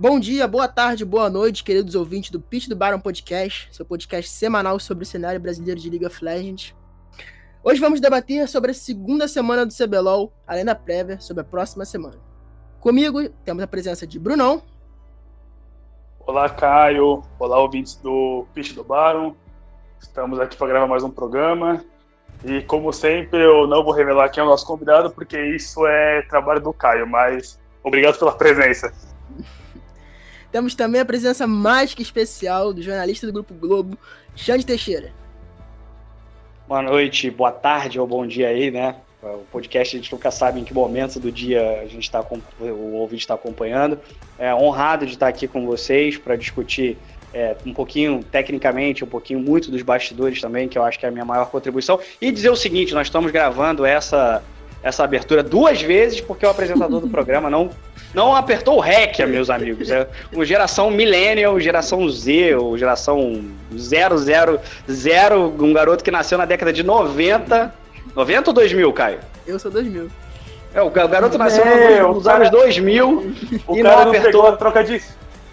Bom dia, boa tarde, boa noite, queridos ouvintes do Pitch do Baron Podcast, seu podcast semanal sobre o cenário brasileiro de League of Legends. Hoje vamos debater sobre a segunda semana do CBLOL, além da prévia sobre a próxima semana. Comigo temos a presença de Brunão. Olá, Caio. Olá, ouvintes do Pitch do Baron. Estamos aqui para gravar mais um programa. E, como sempre, eu não vou revelar quem é o nosso convidado, porque isso é trabalho do Caio, mas obrigado pela presença. Temos também a presença mais que especial do jornalista do Grupo Globo, Xande Teixeira. Boa noite, boa tarde ou bom dia aí, né? O podcast a gente nunca sabe em que momento do dia a gente está o ouvinte está acompanhando. É honrado de estar aqui com vocês para discutir é, um pouquinho tecnicamente, um pouquinho muito dos bastidores também, que eu acho que é a minha maior contribuição. E dizer o seguinte: nós estamos gravando essa, essa abertura duas vezes porque o apresentador do programa não não apertou o REC, meus amigos. É uma geração millennial, geração Z, ou geração 000, um garoto que nasceu na década de 90. 90 ou 2000, Caio? Eu sou 2000. É, o garoto nasceu é, nos cara, anos 2000 o e cara não apertou a troca de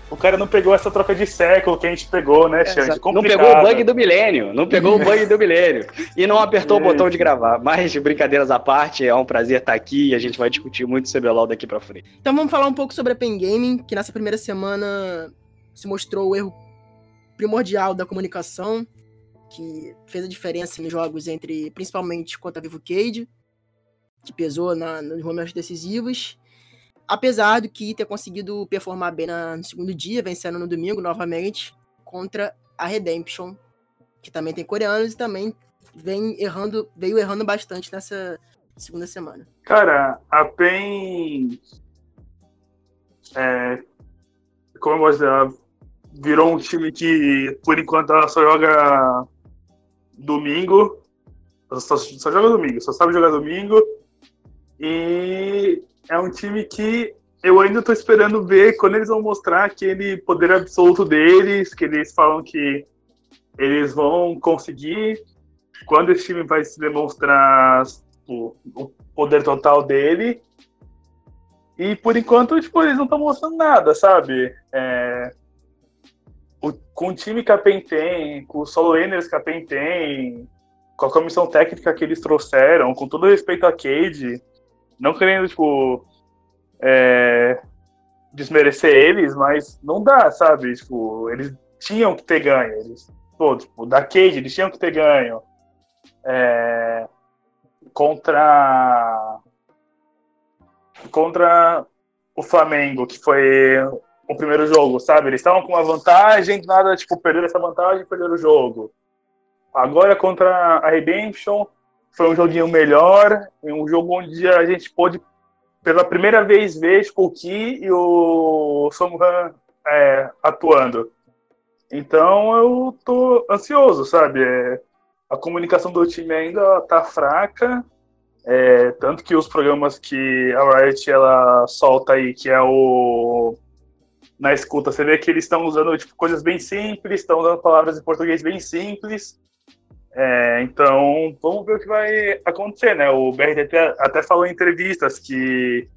o cara não pegou essa troca de século que a gente pegou, né, Xande? Não pegou o bug do milênio, não pegou o bug do milênio. E não apertou o botão de gravar. Mas, brincadeiras à parte, é um prazer estar aqui e a gente vai discutir muito CBLOL daqui pra frente. Então vamos falar um pouco sobre a Pen Gaming, que nessa primeira semana se mostrou o erro primordial da comunicação, que fez a diferença nos jogos entre, principalmente contra a Vivo Cade, que pesou na, nos momentos decisivos, Apesar do que ter conseguido performar bem no segundo dia, vencendo no domingo novamente contra a Redemption, que também tem coreanos e também vem errando, veio errando bastante nessa segunda semana. Cara, a PEN. É, como eu posso dizer, virou um time que, por enquanto, ela só joga domingo. Só, só joga domingo, só sabe jogar domingo. E é um time que eu ainda estou esperando ver quando eles vão mostrar aquele poder absoluto deles, que eles falam que eles vão conseguir. Quando esse time vai se demonstrar o, o poder total dele. E por enquanto, tipo, eles não estão mostrando nada, sabe? É, o, com o time que a PEN tem, com os solo laners que a PEN tem, com a comissão técnica que eles trouxeram, com todo respeito a Cade, não querendo, tipo, é, desmerecer eles, mas não dá, sabe? Tipo, eles tinham que ter ganho. Eles, pô, tipo, da Cade, eles tinham que ter ganho. É, contra contra o Flamengo, que foi o primeiro jogo, sabe? Eles estavam com uma vantagem, nada, tipo, perderam essa vantagem e perderam o jogo. Agora contra a Redemption, foi um joguinho melhor, um jogo onde a gente pôde, pela primeira vez, ver Spooky e o Somuhan é, atuando. Então eu tô ansioso, sabe? É, a comunicação do time ainda tá fraca, é, tanto que os programas que a Riot ela solta aí, que é o na escuta, você vê que eles estão usando tipo, coisas bem simples, estão usando palavras em português bem simples, é, então, vamos ver o que vai acontecer, né? O BRTT até falou em entrevistas que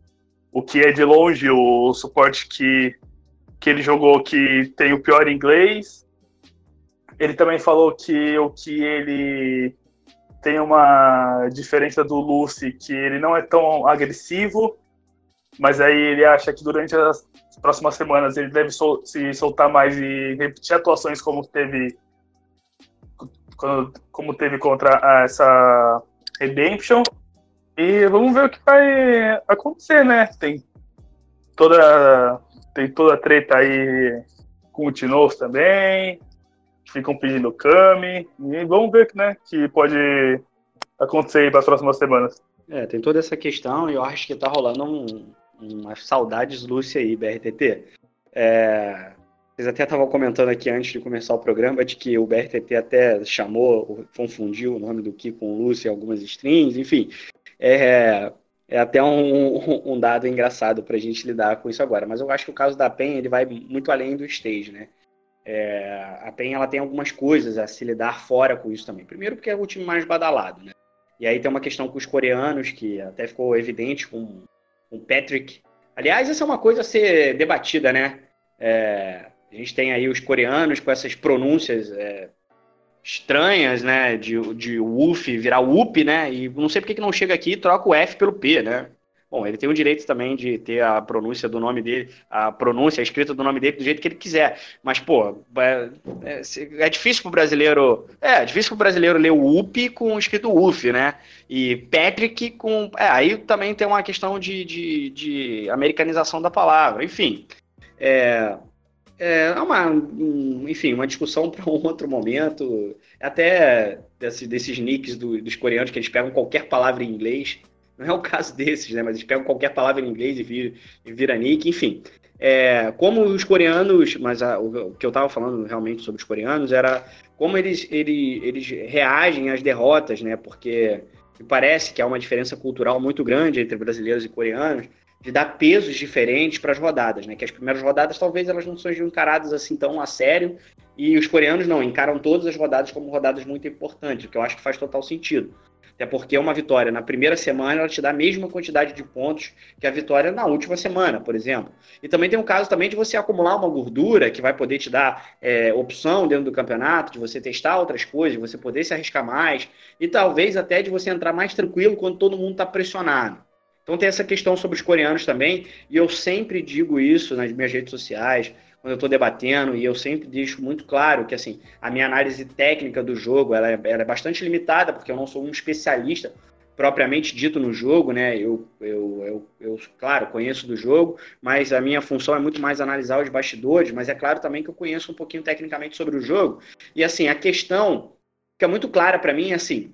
o que é de longe o suporte que, que ele jogou que tem o pior inglês. Ele também falou que o que ele tem uma diferença do Lucy, que ele não é tão agressivo, mas aí ele acha que durante as próximas semanas ele deve sol se soltar mais e repetir atuações como teve quando, como teve contra essa Redemption. E vamos ver o que vai acontecer, né? Tem toda, tem toda a treta aí com o Tinoz também. Ficam pedindo Kami. E vamos ver né, que pode acontecer aí para as próximas semanas. É, tem toda essa questão e eu acho que tá rolando um, umas saudades Lúcia aí, BRTT. É, vocês até estavam comentando aqui antes de começar o programa de que o BRTT até chamou, confundiu o nome do Ki com o Lúcio em algumas strings, enfim. É, é até um, um dado engraçado para a gente lidar com isso agora. Mas eu acho que o caso da PEN ele vai muito além do stage, né? É, a PEN ela tem algumas coisas a se lidar fora com isso também. Primeiro porque é o time mais badalado, né? E aí tem uma questão com os coreanos que até ficou evidente com o Patrick. Aliás, essa é uma coisa a ser debatida, né? É, a gente tem aí os coreanos com essas pronúncias é, estranhas, né? De, de UF virar UP, né? E não sei porque que não chega aqui e troca o F pelo P, né? Bom, ele tem o direito também de ter a pronúncia do nome dele, a pronúncia, a escrita do nome dele do jeito que ele quiser. Mas, pô, é, é, é difícil pro brasileiro. É, é difícil pro brasileiro ler o UP com escrito UF, né? E Patrick com. É, aí também tem uma questão de, de, de americanização da palavra. Enfim. É, é uma, enfim, uma discussão para um outro momento. Até desse, desses nicks do, dos coreanos que eles pegam qualquer palavra em inglês. Não é o caso desses, né? Mas eles pegam qualquer palavra em inglês e vira, e vira nick, enfim. É, como os coreanos, mas a, o, o, que eu estava falando realmente sobre os coreanos era como eles, eles, eles reagem às derrotas, né? Porque parece que há uma diferença cultural muito grande entre brasileiros e coreanos de dar pesos diferentes para as rodadas, né? Que as primeiras rodadas talvez elas não sejam encaradas assim tão a sério e os coreanos não encaram todas as rodadas como rodadas muito importantes, o que eu acho que faz total sentido. Até porque uma vitória na primeira semana ela te dá a mesma quantidade de pontos que a vitória na última semana, por exemplo. E também tem o caso também de você acumular uma gordura que vai poder te dar é, opção dentro do campeonato, de você testar outras coisas, de você poder se arriscar mais e talvez até de você entrar mais tranquilo quando todo mundo está pressionado. Então tem essa questão sobre os coreanos também, e eu sempre digo isso nas minhas redes sociais, quando eu estou debatendo, e eu sempre deixo muito claro que assim a minha análise técnica do jogo ela é, ela é bastante limitada, porque eu não sou um especialista propriamente dito no jogo, né? Eu, eu, eu, eu, claro, conheço do jogo, mas a minha função é muito mais analisar os bastidores, mas é claro também que eu conheço um pouquinho tecnicamente sobre o jogo. E assim, a questão que é muito clara para mim é assim,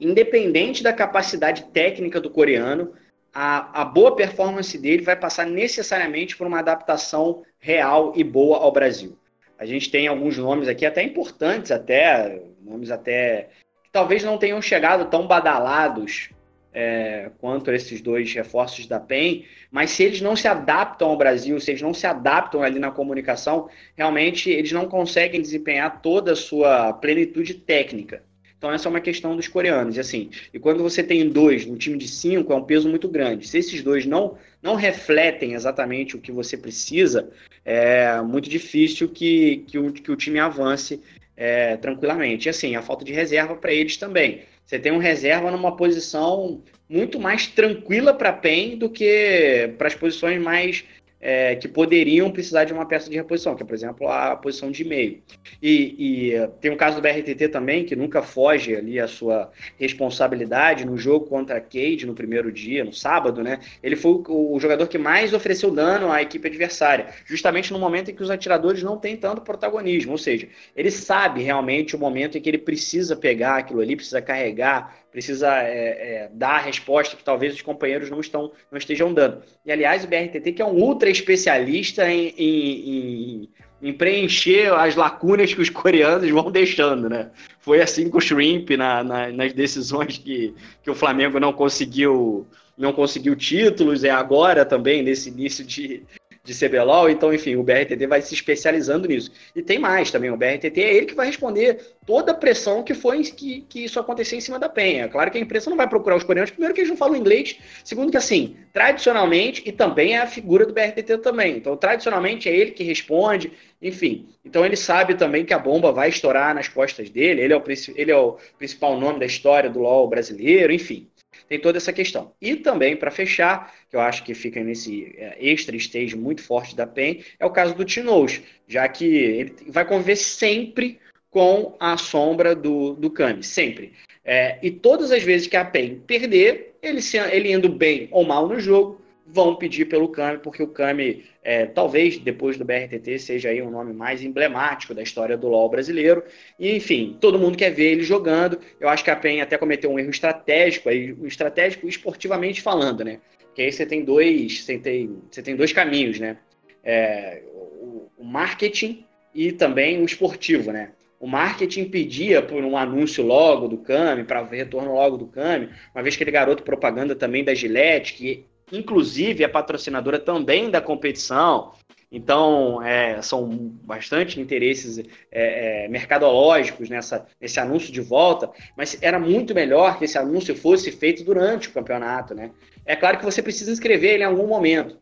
independente da capacidade técnica do coreano, a, a boa performance dele vai passar necessariamente por uma adaptação real e boa ao Brasil. A gente tem alguns nomes aqui até importantes, até nomes até que talvez não tenham chegado tão badalados é, quanto esses dois reforços da PEN, mas se eles não se adaptam ao Brasil, se eles não se adaptam ali na comunicação, realmente eles não conseguem desempenhar toda a sua plenitude técnica. Então essa é uma questão dos coreanos. E assim, e quando você tem dois no time de cinco, é um peso muito grande. Se esses dois não, não refletem exatamente o que você precisa, é muito difícil que, que, o, que o time avance é, tranquilamente. E assim, a falta de reserva para eles também. Você tem um reserva numa posição muito mais tranquila para PEN do que para as posições mais é, que poderiam precisar de uma peça de reposição, que é, por exemplo, a posição de meio. E, e, tem o caso do BRTT também, que nunca foge ali a sua responsabilidade no jogo contra a Cade no primeiro dia, no sábado, né? Ele foi o, o jogador que mais ofereceu dano à equipe adversária, justamente no momento em que os atiradores não têm tanto protagonismo, ou seja, ele sabe realmente o momento em que ele precisa pegar aquilo ali, precisa carregar, precisa é, é, dar a resposta que talvez os companheiros não, estão, não estejam dando. E, aliás, o BRTT, que é um ultra especialista em, em, em, em, preencher as lacunas que os coreanos vão deixando, né? Foi assim com o Shrimp na, na, nas decisões que, que o Flamengo não conseguiu não conseguiu títulos, é agora também, nesse início de, de CBLOL, então, enfim, o BRTT vai se especializando nisso. E tem mais também, o BRTT é ele que vai responder toda a pressão que foi que, que isso acontecer em cima da penha. Claro que a imprensa não vai procurar os coreanos, primeiro que eles não falam inglês, segundo que, assim, tradicionalmente, e também é a figura do BRTT também, então, tradicionalmente é ele que responde, enfim. Então, ele sabe também que a bomba vai estourar nas costas dele, ele é o, ele é o principal nome da história do LoL brasileiro, enfim tem toda essa questão. E também, para fechar, que eu acho que fica nesse é, extra stage muito forte da PEN, é o caso do Tinoz, já que ele vai conviver sempre com a sombra do, do Kami, sempre. É, e todas as vezes que a PEN perder, ele, se, ele indo bem ou mal no jogo, vão pedir pelo Kami, porque o Kami, é, talvez depois do BRTT, seja aí um nome mais emblemático da história do LoL brasileiro. E, enfim, todo mundo quer ver ele jogando. Eu acho que a PEN até cometeu um erro estratégico, aí, estratégico esportivamente falando, né? Que aí você tem dois, você tem, você tem dois caminhos, né? É, o, marketing e também o esportivo, né? O marketing pedia por um anúncio logo do Kami, para retorno logo do Kami, uma vez que ele garoto propaganda também da Gillette, que inclusive é patrocinadora também da competição. Então, é, são bastante interesses é, é, mercadológicos nessa, nesse anúncio de volta, mas era muito melhor que esse anúncio fosse feito durante o campeonato. Né? É claro que você precisa inscrever ele em algum momento.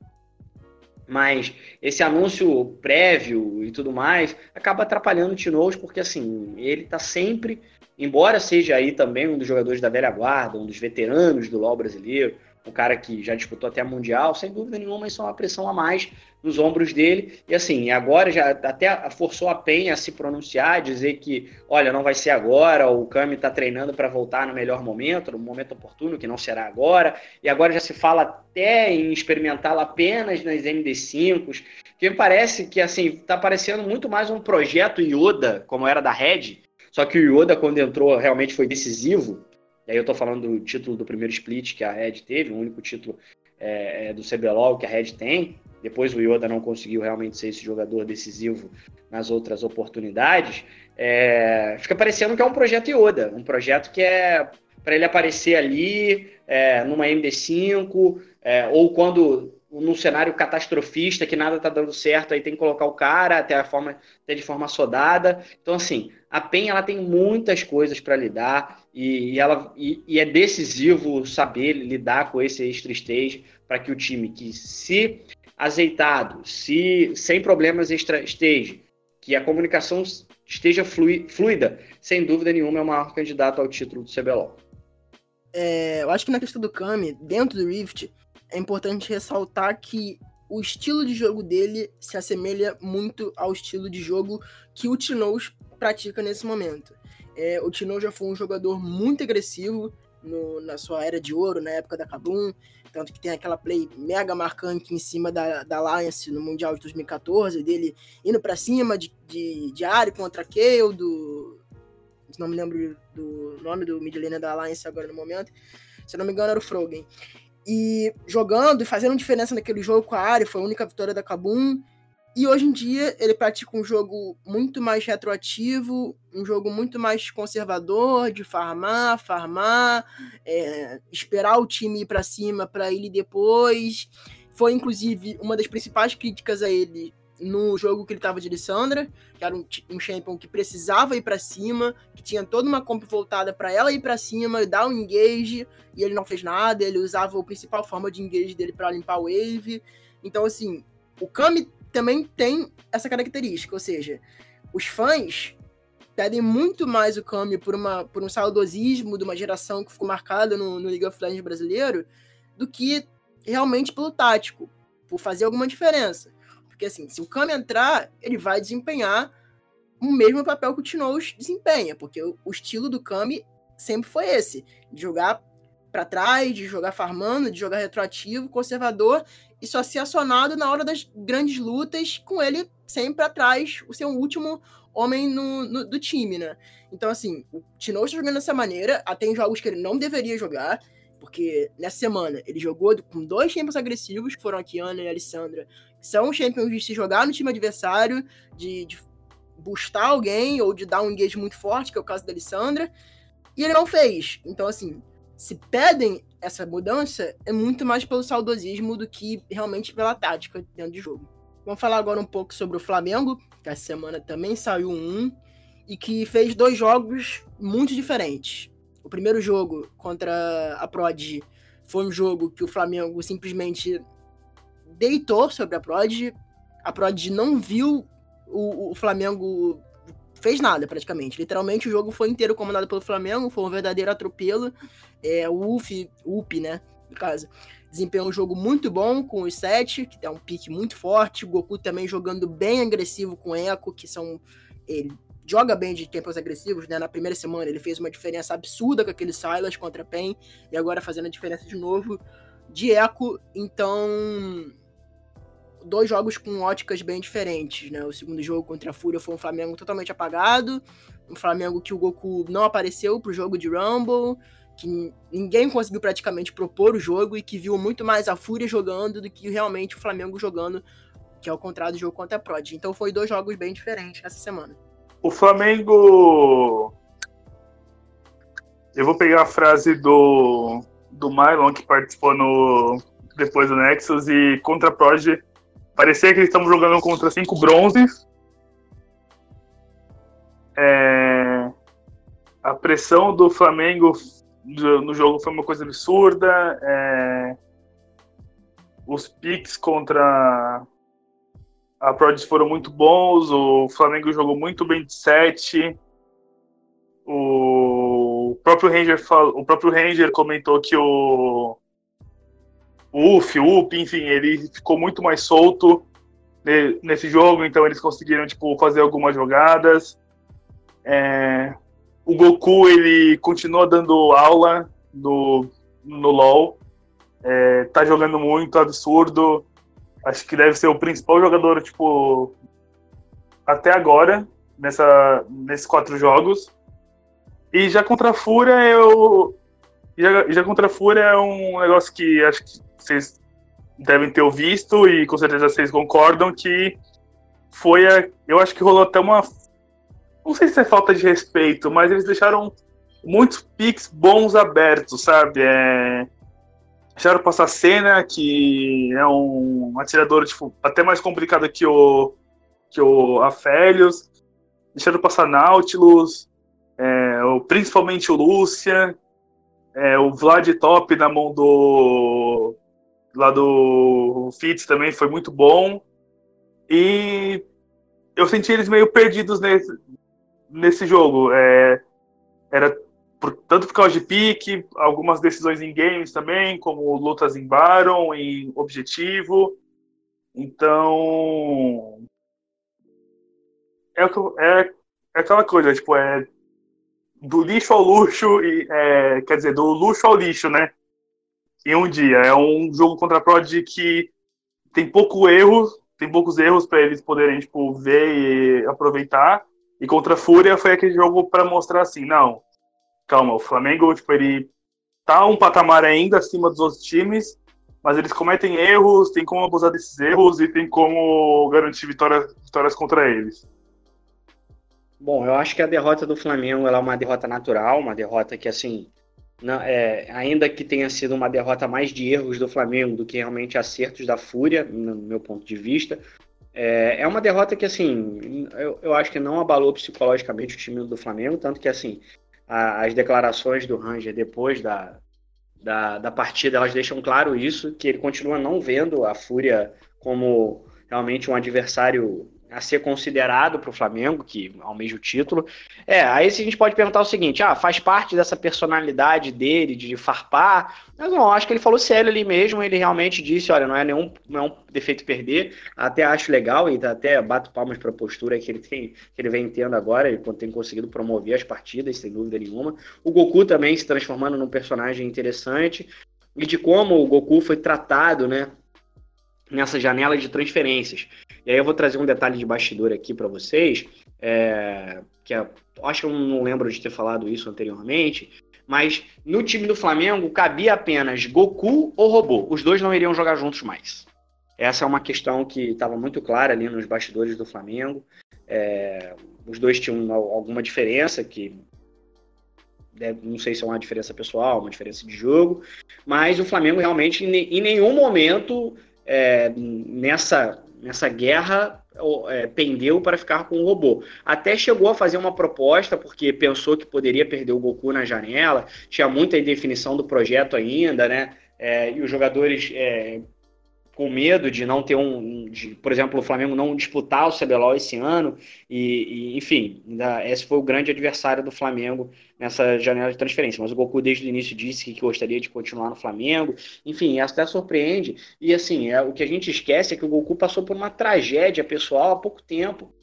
Mas esse anúncio prévio e tudo mais acaba atrapalhando o Tinoz, porque assim, ele está sempre, embora seja aí também um dos jogadores da velha guarda, um dos veteranos do LoL brasileiro, um cara que já disputou até a Mundial, sem dúvida nenhuma, isso é uma pressão a mais nos ombros dele. E assim, agora já até forçou a Penha a se pronunciar, dizer que, olha, não vai ser agora, o Kami está treinando para voltar no melhor momento, no momento oportuno, que não será agora. E agora já se fala até em experimentá-la apenas nas MD5s, que me parece que, assim, está parecendo muito mais um projeto Yoda, como era da Red, só que o Yoda, quando entrou, realmente foi decisivo. E aí eu estou falando do título do primeiro split que a Red teve, o único título é, é do CBLOL que a Red tem. Depois o Yoda não conseguiu realmente ser esse jogador decisivo nas outras oportunidades. É, fica parecendo que é um projeto Yoda, um projeto que é para ele aparecer ali é, numa MD5, é, ou quando num cenário catastrofista que nada tá dando certo, aí tem que colocar o cara até a forma até de forma sodada. Então assim, a PEN ela tem muitas coisas para lidar e, e ela e, e, é decisivo saber lidar com esse extra stage para que o time que se azeitado, se sem problemas extra stage, que a comunicação esteja fluida, sem dúvida nenhuma é o maior candidato ao título do CBLOL. É, eu acho que na questão do Kami, dentro do Rift, é importante ressaltar que o estilo de jogo dele se assemelha muito ao estilo de jogo que o Tinoz pratica nesse momento. É, o Tinoz já foi um jogador muito agressivo no, na sua era de ouro, na época da Kabum, tanto que tem aquela play mega marcante em cima da, da Alliance no Mundial de 2014, dele indo para cima de, de, de área contra Kayle, do. Não me lembro do nome do mid da Alliance agora no momento. Se não me engano, era o Frogen e jogando e fazendo diferença naquele jogo com a área, foi a única vitória da Kabum. E hoje em dia ele pratica um jogo muito mais retroativo, um jogo muito mais conservador, de farmar, farmar, é, esperar o time ir para cima para ele depois. Foi inclusive uma das principais críticas a ele no jogo que ele tava de Lissandra, que era um, um champion que precisava ir para cima, que tinha toda uma comp voltada para ela ir para cima, dar um engage, e ele não fez nada, ele usava a principal forma de engage dele para limpar o wave. Então, assim, o Kami também tem essa característica, ou seja, os fãs pedem muito mais o Kami por, uma, por um saudosismo de uma geração que ficou marcada no, no League of Legends brasileiro, do que realmente pelo tático, por fazer alguma diferença. Porque assim, se o Kami entrar, ele vai desempenhar o mesmo papel que o Tinoz desempenha, porque o, o estilo do Kami sempre foi esse, de jogar para trás, de jogar farmando, de jogar retroativo, conservador e só ser acionado na hora das grandes lutas, com ele sempre atrás, o seu último homem no, no, do time, né? Então, assim, o Tinoz está jogando dessa maneira, até em jogos que ele não deveria jogar, porque nessa semana ele jogou com dois champions agressivos, que foram a Kiana e a Alessandra, são champions de se jogar no time adversário, de, de boostar alguém ou de dar um engage muito forte, que é o caso da Alessandra, e ele não fez. Então, assim, se pedem essa mudança, é muito mais pelo saudosismo do que realmente pela tática dentro de jogo. Vamos falar agora um pouco sobre o Flamengo, que essa semana também saiu um e que fez dois jogos muito diferentes. O primeiro jogo contra a Prod foi um jogo que o Flamengo simplesmente deitou sobre a Prod. A Prod não viu o, o Flamengo fez nada praticamente. Literalmente o jogo foi inteiro comandado pelo Flamengo, foi um verdadeiro atropelo. É, o UF, UP, né, no caso, desempenhou um jogo muito bom com os sete, que é um pique muito forte. O Goku também jogando bem agressivo com o Echo, que são ele joga bem de tempos agressivos, né? Na primeira semana ele fez uma diferença absurda com aquele Silas contra Pen e agora fazendo a diferença de novo de Echo. Então, dois jogos com óticas bem diferentes, né? O segundo jogo contra a Fúria foi um Flamengo totalmente apagado, um Flamengo que o Goku não apareceu pro jogo de Rumble, que ninguém conseguiu praticamente propor o jogo e que viu muito mais a Fúria jogando do que realmente o Flamengo jogando, que é o contrário do jogo contra a Prod. Então foi dois jogos bem diferentes essa semana. O Flamengo. Eu vou pegar a frase do, do Mylon, que participou no, depois do Nexus, e contra a Prod Parecia que eles estavam jogando contra cinco bronzes. É... A pressão do Flamengo no jogo foi uma coisa absurda. É... Os piques contra a Prodigy foram muito bons, o Flamengo jogou muito bem de 7. O próprio Ranger, o próprio Ranger comentou que o UF, UP, enfim, ele ficou muito mais solto nesse jogo, então eles conseguiram tipo, fazer algumas jogadas. É, o Goku ele continua dando aula no, no LoL, é, tá jogando muito, absurdo. Acho que deve ser o principal jogador tipo até agora nessa nesses quatro jogos. E já contra a Fúria eu já, já contra a Fúria é um negócio que acho que vocês devem ter visto e com certeza vocês concordam que foi a, eu acho que rolou até uma não sei se é falta de respeito, mas eles deixaram muitos piques bons abertos, sabe? É, deixaram passar cena que é um atirador tipo, até mais complicado que o que o Afélios. Deixaram passar Nautilus, é, o, principalmente o Lúcia, é, o Vlad Top na mão do lá do Fitz também foi muito bom. E eu senti eles meio perdidos nesse, nesse jogo. É, era por, tanto por causa de pique, algumas decisões em games também, como lutas em Baron, em objetivo. Então. É, é, é aquela coisa, tipo, é do lixo ao luxo, e, é, quer dizer, do luxo ao lixo, né? Em um dia. É um jogo contra a Prod que tem pouco erro, tem poucos erros para eles poderem tipo, ver e aproveitar. E contra a Fúria foi aquele jogo para mostrar assim, não, calma, o Flamengo tipo, ele tá um patamar ainda acima dos outros times, mas eles cometem erros, tem como abusar desses erros e tem como garantir vitórias, vitórias contra eles. Bom, eu acho que a derrota do Flamengo é uma derrota natural, uma derrota que assim não, é, ainda que tenha sido uma derrota mais de erros do Flamengo do que realmente acertos da Fúria, no meu ponto de vista, é, é uma derrota que, assim, eu, eu, acho que não abalou psicologicamente o time do Flamengo, tanto que, assim, a, as declarações do Ranger depois da, da, da partida, elas deixam claro isso, que ele continua não vendo a Fúria como realmente um adversário a ser considerado para o Flamengo, que almeja o título. É, aí a gente pode perguntar o seguinte: ah, faz parte dessa personalidade dele de farpar? Mas não, acho que ele falou sério ali mesmo, ele realmente disse: olha, não é nenhum não é um defeito perder, até acho legal e até bato palmas para a postura que ele tem, que ele vem tendo agora, ele tem conseguido promover as partidas, sem dúvida nenhuma. O Goku também se transformando num personagem interessante. E de como o Goku foi tratado, né, nessa janela de transferências. E aí eu vou trazer um detalhe de bastidor aqui para vocês, é, que é, acho que eu não lembro de ter falado isso anteriormente, mas no time do Flamengo cabia apenas Goku ou Robô. Os dois não iriam jogar juntos mais. Essa é uma questão que estava muito clara ali nos bastidores do Flamengo. É, os dois tinham alguma diferença que não sei se é uma diferença pessoal, uma diferença de jogo, mas o Flamengo realmente em nenhum momento é, nessa, nessa guerra é, pendeu para ficar com o robô. Até chegou a fazer uma proposta, porque pensou que poderia perder o Goku na janela, tinha muita indefinição do projeto ainda, né? É, e os jogadores é, com medo de não ter um, de, por exemplo, o Flamengo não disputar o CBLOL esse ano, e, e enfim, ainda, esse foi o grande adversário do Flamengo nessa janela de transferência. Mas o Goku desde o início disse que gostaria de continuar no Flamengo, enfim, até surpreende. E assim, é, o que a gente esquece é que o Goku passou por uma tragédia pessoal há pouco tempo.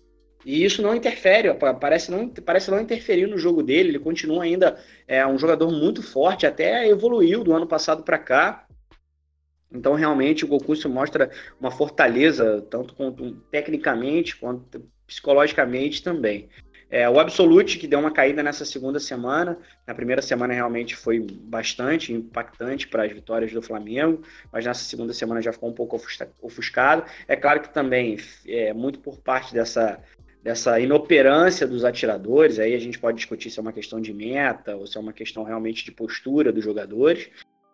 E isso não interfere, parece não, parece não interferir no jogo dele. Ele continua ainda é, um jogador muito forte, até evoluiu do ano passado para cá. Então, realmente, o Goku se mostra uma fortaleza, tanto quanto, tecnicamente quanto psicologicamente também. É, o Absolute, que deu uma caída nessa segunda semana, na primeira semana realmente foi bastante impactante para as vitórias do Flamengo, mas nessa segunda semana já ficou um pouco ofuscado. É claro que também, é, muito por parte dessa, dessa inoperância dos atiradores, aí a gente pode discutir se é uma questão de meta ou se é uma questão realmente de postura dos jogadores,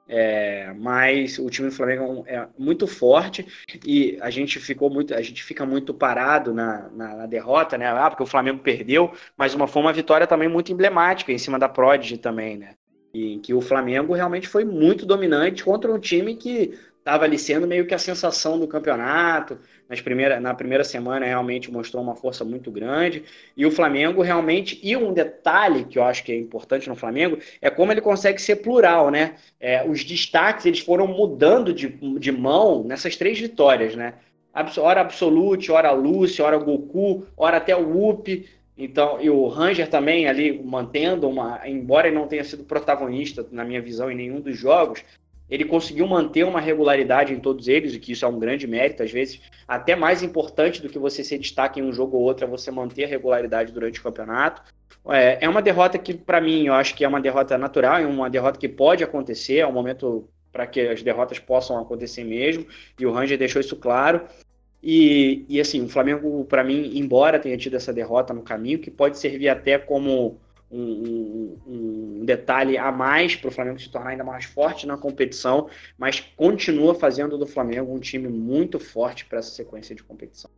é, mas o time do Flamengo é muito forte e a gente ficou muito, a gente fica muito parado na, na, na, derrota, né? Ah, porque o Flamengo perdeu, mas uma foi uma vitória também muito emblemática em cima da Prodigy também, né? E que o Flamengo realmente foi muito dominante contra um time que estava ali sendo meio que a sensação do campeonato. Nas primeira, na primeira semana realmente mostrou uma força muito grande. E o Flamengo realmente. E um detalhe que eu acho que é importante no Flamengo é como ele consegue ser plural, né? É, os destaques eles foram mudando de, de mão nessas três vitórias, né? Hora Absolute, hora Lúcia, hora Goku, hora até o Up. Então, e o Ranger também ali mantendo uma, embora ele não tenha sido protagonista na minha visão em nenhum dos jogos, ele conseguiu manter uma regularidade em todos eles, e que isso é um grande mérito, às vezes até mais importante do que você ser destaque em um jogo ou outro é você manter a regularidade durante o campeonato. É, é uma derrota que, para mim, eu acho que é uma derrota natural, é uma derrota que pode acontecer, é um momento para que as derrotas possam acontecer mesmo, e o Ranger deixou isso claro. E, e assim, o Flamengo, para mim, embora tenha tido essa derrota no caminho, que pode servir até como um, um, um detalhe a mais para o Flamengo se tornar ainda mais forte na competição, mas continua fazendo do Flamengo um time muito forte para essa sequência de competição.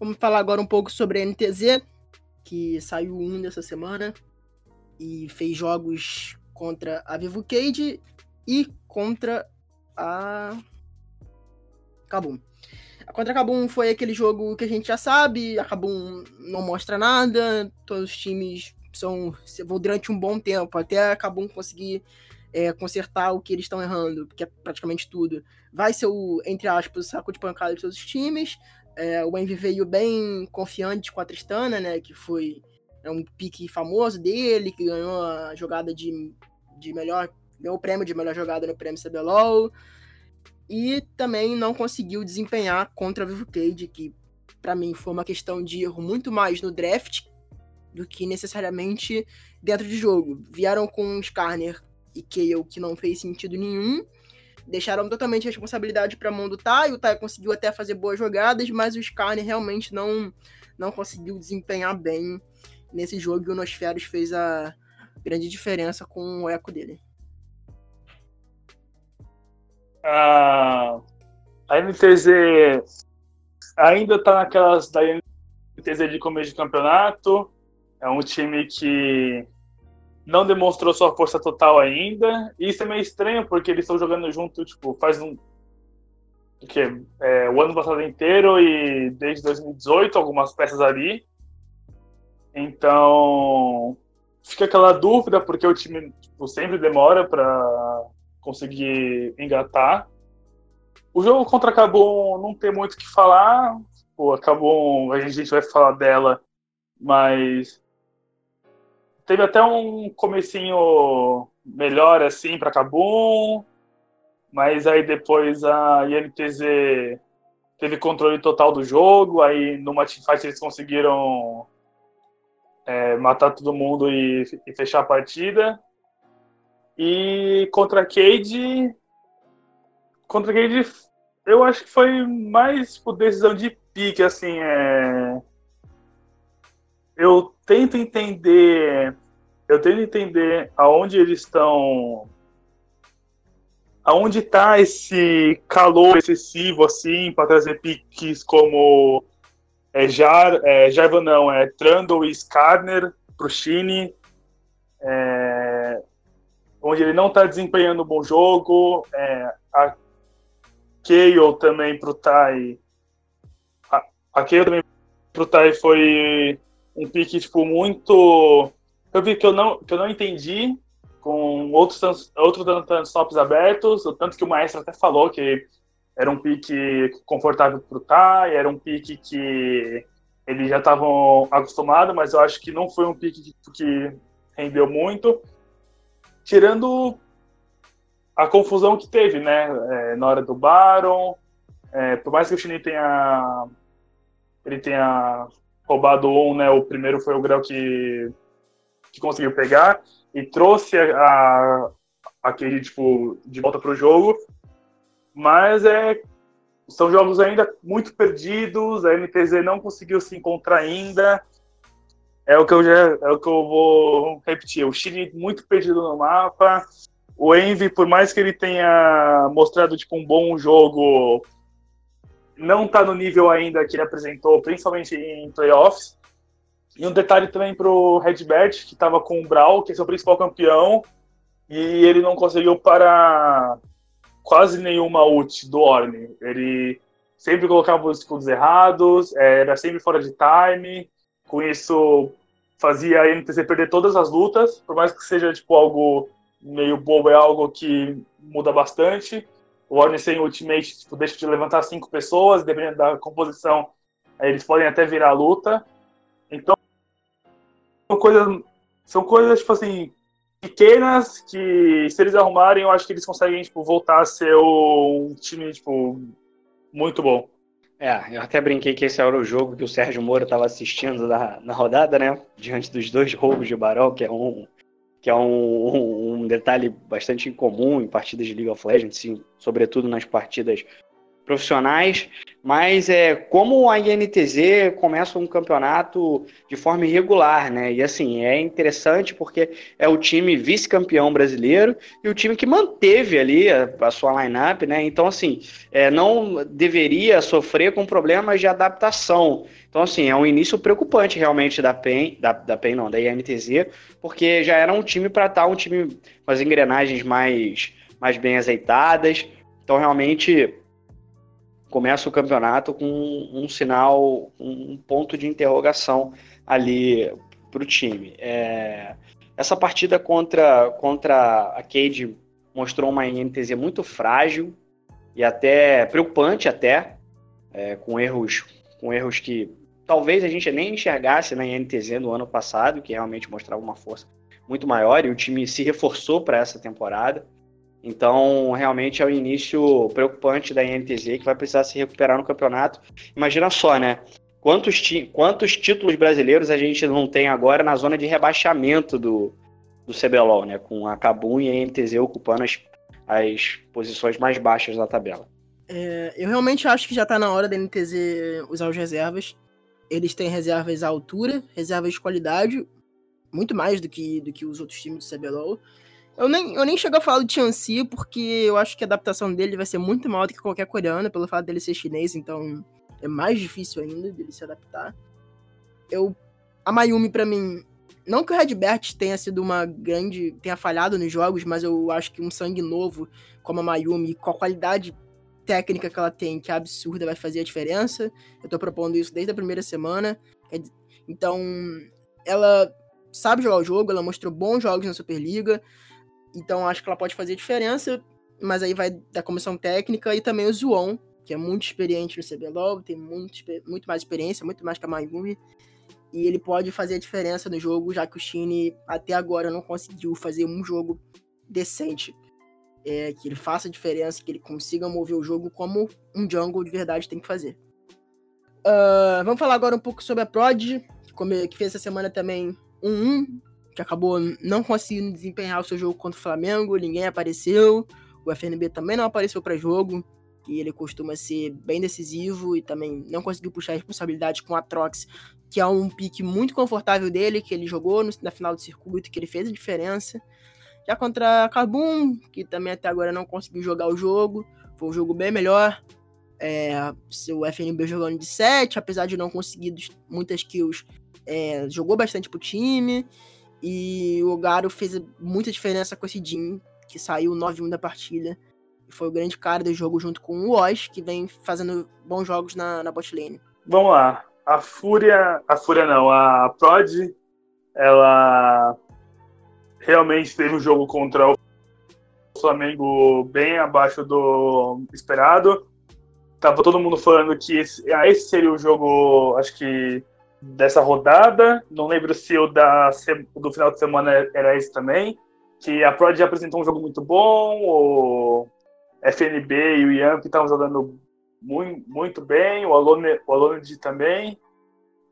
Vamos falar agora um pouco sobre a NTZ, que saiu um dessa semana e fez jogos contra a Vivo Cage e contra a Cabum. Contra Cabum foi aquele jogo que a gente já sabe, a Cabum não mostra nada, todos os times são durante um bom tempo, até a Cabum conseguir é, consertar o que eles estão errando, que é praticamente tudo. Vai ser o, entre aspas, saco de pancada de todos os times. É, o Envy veio bem confiante com a Tristana, né? Que foi é um pique famoso dele, que ganhou a jogada de, de melhor. ganhou o prêmio de melhor jogada no prêmio CBLOL e também não conseguiu desempenhar contra a Vivo Cage, que para mim foi uma questão de erro muito mais no draft do que necessariamente dentro de jogo. Vieram com Skarner e Kayle que não fez sentido nenhum, deixaram totalmente a responsabilidade para a mão do Tai, o Tai conseguiu até fazer boas jogadas, mas o Skarner realmente não, não conseguiu desempenhar bem nesse jogo e o Nosferos fez a grande diferença com o eco dele a, NTZ ainda está naquelas da NTZ de começo de campeonato. É um time que não demonstrou sua força total ainda. E isso é meio estranho, porque eles estão jogando junto, tipo, faz um. O quê? É, o ano passado inteiro e desde 2018, algumas peças ali. Então. Fica aquela dúvida, porque o time tipo, sempre demora para conseguir engatar. O jogo contra acabou não tem muito o que falar. Pô, acabou. A gente vai falar dela, mas teve até um comecinho melhor assim para Cabum, mas aí depois a INTZ teve controle total do jogo, aí numa teamfight eles conseguiram é, matar todo mundo e, e, fechar a partida. E contra a Cade. Contra a Cade, eu acho que foi mais por decisão de pique, assim. É... Eu tento entender. Eu tento entender aonde eles estão. Aonde está esse calor excessivo, assim, para trazer piques como é, Jar, é, não, é Trundle e Skarner pro Chine. É, onde ele não está desempenhando um bom jogo. É, a Kayle também para o Tai. A, a Kayle também para o Tai foi um pique tipo, muito. Eu vi que eu não, que eu não entendi com outros, outros tops abertos, tanto que o maestro até falou que era um pique confortável para o Tai, era um pique que eles já estavam acostumados, mas eu acho que não foi um pique que, que rendeu muito tirando a confusão que teve, né, é, na hora do Baron, é, por mais que o Chini tenha ele tenha roubado um, né, o primeiro foi o Grau que, que conseguiu pegar e trouxe a, a aquele tipo de volta para o jogo, mas é são jogos ainda muito perdidos, a MTZ não conseguiu se encontrar ainda, é o que eu já é o que eu vou repetir. O Chile muito perdido no mapa. O Envy, por mais que ele tenha mostrado tipo um bom jogo, não está no nível ainda que ele apresentou, principalmente em playoffs. E um detalhe também pro Redbert, que estava com o Brawl, que é seu principal campeão, e ele não conseguiu parar quase nenhuma ult do Orne. Ele sempre colocava os escudos errados, era sempre fora de time, com isso fazia a NTZ perder todas as lutas, por mais que seja tipo algo meio bobo, é algo que muda bastante. O Orne sem ultimate tipo, deixa de levantar cinco pessoas, dependendo da composição, eles podem até virar luta. Então, são coisas, são coisas tipo assim, pequenas que, se eles arrumarem, eu acho que eles conseguem tipo, voltar a ser um time tipo, muito bom. É, eu até brinquei que esse era o jogo que o Sérgio Moro estava assistindo na, na rodada, né? Diante dos dois roubos de Barão, que é um, que é um, um, um, detalhe bastante incomum em partidas de League of Legends, sim, sobretudo nas partidas profissionais, mas é como a INTZ começa um campeonato de forma irregular, né? E assim, é interessante porque é o time vice-campeão brasileiro e o time que manteve ali a, a sua lineup, né? Então, assim, é, não deveria sofrer com problemas de adaptação. Então, assim, é um início preocupante realmente da PEN, da, da PEN não, da INTZ, porque já era um time para estar um time com as engrenagens mais, mais bem azeitadas. Então, realmente, começa o campeonato com um sinal, um ponto de interrogação ali para o time. É, essa partida contra, contra a Cade mostrou uma INTZ muito frágil e até preocupante até, é, com erros com erros que talvez a gente nem enxergasse na INTZ no ano passado, que realmente mostrava uma força muito maior e o time se reforçou para essa temporada. Então, realmente é o início preocupante da INTZ que vai precisar se recuperar no campeonato. Imagina só, né? Quantos, quantos títulos brasileiros a gente não tem agora na zona de rebaixamento do, do CBLOL, né? Com a Cabum e a INTZ ocupando as, as posições mais baixas da tabela. É, eu realmente acho que já está na hora da NTZ usar os reservas. Eles têm reservas à altura, reservas de qualidade, muito mais do que, do que os outros times do CBLOL. Eu nem, eu nem chego a falar do Tianxi, porque eu acho que a adaptação dele vai ser muito maior do que qualquer coreano, pelo fato dele ser chinês, então é mais difícil ainda dele se adaptar. Eu. A Mayumi, para mim. Não que o Redbert tenha sido uma grande. tenha falhado nos jogos, mas eu acho que um sangue novo, como a Mayumi, com a qualidade técnica que ela tem, que é absurda, vai fazer a diferença. Eu tô propondo isso desde a primeira semana. Então, ela sabe jogar o jogo, ela mostrou bons jogos na Superliga. Então acho que ela pode fazer diferença, mas aí vai da comissão técnica e também o Zuon, que é muito experiente no CBLOL, tem muito, muito mais experiência, muito mais que a Mayumi. E ele pode fazer a diferença no jogo, já que o Shine até agora não conseguiu fazer um jogo decente. É, que ele faça a diferença, que ele consiga mover o jogo como um jungle de verdade tem que fazer. Uh, vamos falar agora um pouco sobre a Prod, que fez essa semana também um 1 que acabou não conseguindo desempenhar o seu jogo contra o Flamengo, ninguém apareceu, o FNB também não apareceu para jogo, que ele costuma ser bem decisivo e também não conseguiu puxar a responsabilidade com a Trox, que é um pique muito confortável dele, que ele jogou no, na final do circuito, que ele fez a diferença. Já contra a Carbon, que também até agora não conseguiu jogar o jogo, foi um jogo bem melhor. É, o FNB jogando de 7, apesar de não conseguir muitas kills, é, jogou bastante pro time. E o Garo fez muita diferença com esse Jin, que saiu 9-1 da partida. E foi o grande cara do jogo junto com o Osh, que vem fazendo bons jogos na, na bot lane. Vamos lá. A Fúria. A Fúria não, a Prod, ela realmente teve um jogo contra o Flamengo bem abaixo do esperado. Tava todo mundo falando que esse, ah, esse seria o jogo, acho que dessa rodada. Não lembro se o da, do final de semana era esse também. Que a Prod apresentou um jogo muito bom, o FNB e o Yamp estavam jogando muito, muito bem, o Alone, o Alone também.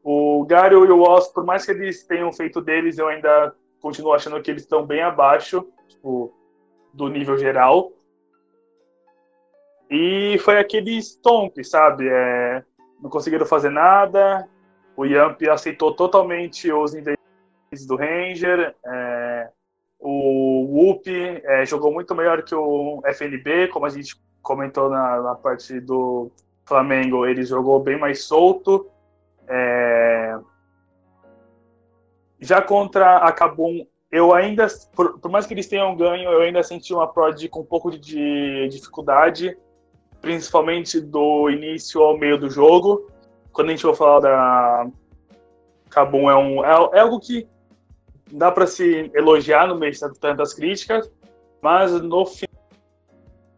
O Garo e o Oz, por mais que eles tenham feito deles, eu ainda continuo achando que eles estão bem abaixo tipo, do nível geral. E foi aquele stomp, sabe? É, não conseguiram fazer nada, o Yamp aceitou totalmente os níveis do Ranger. É, o Whoop é, jogou muito melhor que o FNB, como a gente comentou na, na parte do Flamengo, ele jogou bem mais solto. É, já contra a Kabum, eu ainda, por, por, mais que eles tenham ganho, eu ainda senti uma prod com um pouco de, de dificuldade, principalmente do início ao meio do jogo. Quando a gente vai falar da Cabum, é, um, é, é algo que dá para se elogiar no meio de tantas críticas, mas no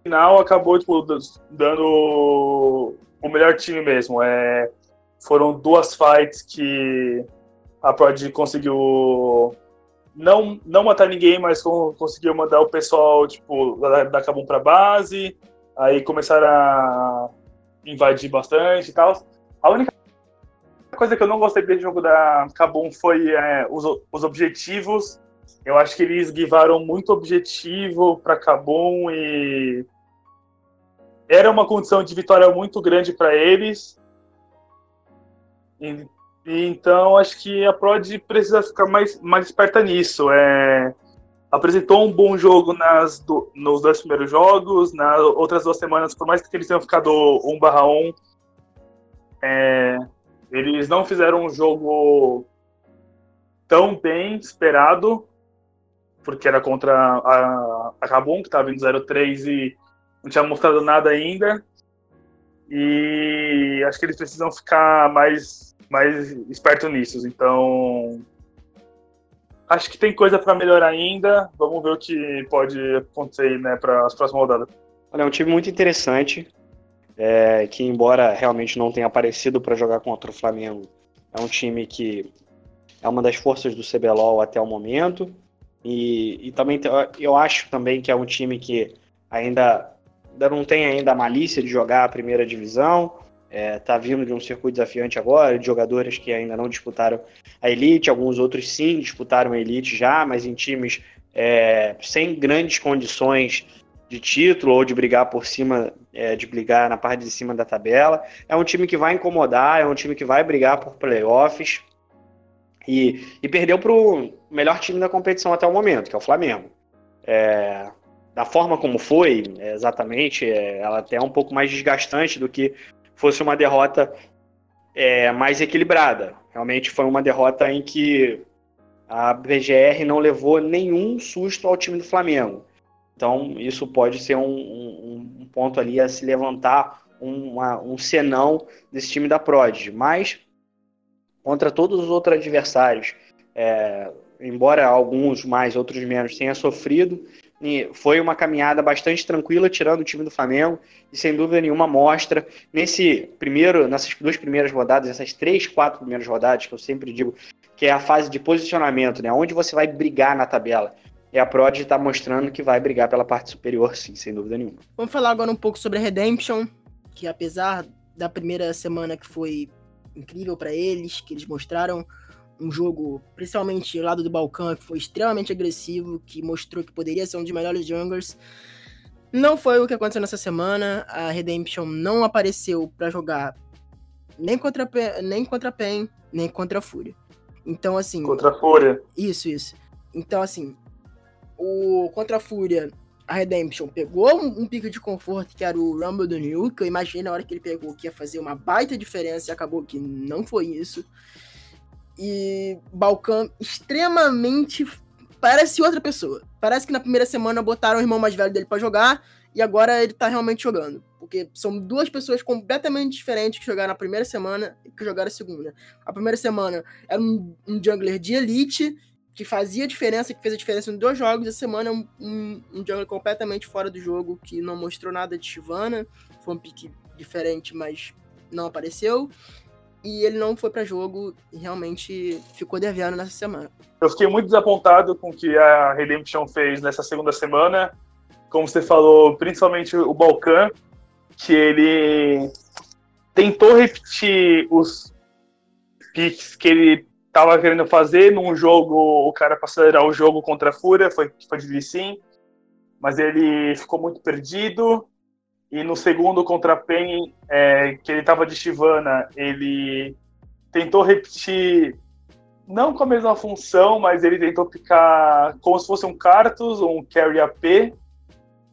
final acabou tipo, dando o melhor time mesmo. É, foram duas fights que a Prod conseguiu não, não matar ninguém, mas conseguiu mandar o pessoal tipo, da, Kabum pra base, aí começaram a invadir bastante e tal. A única coisa que eu não gostei desse jogo da Kabum foi é, os, os objetivos. Eu acho que eles givaram muito objetivo para Kabum e era uma condição de vitória muito grande para eles. E, e, então acho que a Prod precisa ficar mais, mais esperta nisso. É, apresentou um bom jogo nas, do, nos dois primeiros jogos, nas outras duas semanas, por mais que eles tenham ficado 1 barra 1, é, eles não fizeram um jogo tão bem esperado, porque era contra a, a Kabum, que estava em 0-3 e não tinha mostrado nada ainda. E acho que eles precisam ficar mais, mais espertos nisso. Então, acho que tem coisa para melhorar ainda. Vamos ver o que pode acontecer né, para as próximas rodadas. Olha, é um time muito interessante é, que embora realmente não tenha aparecido para jogar contra o Flamengo, é um time que é uma das forças do CBLOL até o momento. E, e também eu acho também que é um time que ainda, ainda não tem ainda a malícia de jogar a primeira divisão. É, tá vindo de um circuito desafiante agora, de jogadores que ainda não disputaram a Elite, alguns outros sim disputaram a Elite já, mas em times é, sem grandes condições de título ou de brigar por cima, é, de brigar na parte de cima da tabela. É um time que vai incomodar, é um time que vai brigar por playoffs e, e perdeu para o melhor time da competição até o momento, que é o Flamengo. É, da forma como foi, é, exatamente, é, ela até é um pouco mais desgastante do que fosse uma derrota é, mais equilibrada. Realmente foi uma derrota em que a BGR não levou nenhum susto ao time do Flamengo. Então, isso pode ser um, um, um ponto ali a se levantar, uma, um senão desse time da Prod. Mas, contra todos os outros adversários, é, embora alguns mais, outros menos, tenha sofrido, foi uma caminhada bastante tranquila, tirando o time do Flamengo, e sem dúvida nenhuma mostra nesse primeiro, nessas duas primeiras rodadas, essas três, quatro primeiras rodadas, que eu sempre digo que é a fase de posicionamento, né? Onde você vai brigar na tabela. E a Prod está mostrando que vai brigar pela parte superior, sim, sem dúvida nenhuma. Vamos falar agora um pouco sobre a Redemption, que apesar da primeira semana que foi incrível para eles, que eles mostraram um jogo, principalmente lado do Balcão, que foi extremamente agressivo, que mostrou que poderia ser um dos melhores junglers. Não foi o que aconteceu nessa semana. A Redemption não apareceu para jogar nem contra nem contra a PEN, nem contra a Fúria. Então assim, contra a Fúria. Isso, isso. Então assim, o contra a Fúria, a Redemption pegou um, um pico de conforto que era o Rumble do New, que eu imaginei na hora que ele pegou que ia fazer uma baita diferença e acabou que não foi isso. E Balkan extremamente parece outra pessoa. Parece que na primeira semana botaram o irmão mais velho dele para jogar e agora ele tá realmente jogando. Porque são duas pessoas completamente diferentes que jogaram na primeira semana e que jogaram a segunda. A primeira semana era um, um jungler de elite que fazia diferença, que fez a diferença em dois jogos. Essa semana um, um, jungler completamente fora do jogo, que não mostrou nada de Shivana. Foi um pique diferente, mas não apareceu. E ele não foi para jogo e realmente ficou devendo nessa semana. Eu fiquei muito desapontado com o que a Redemption fez nessa segunda semana. Como você falou, principalmente o Balkan, que ele tentou repetir os picks que ele tava querendo fazer num jogo, o cara para acelerar o jogo contra a Fúria, foi, foi de sim, mas ele ficou muito perdido. E no segundo contra a Pen, é, que ele tava de Chivana, ele tentou repetir, não com a mesma função, mas ele tentou ficar como se fosse um Cartus, um Carry AP,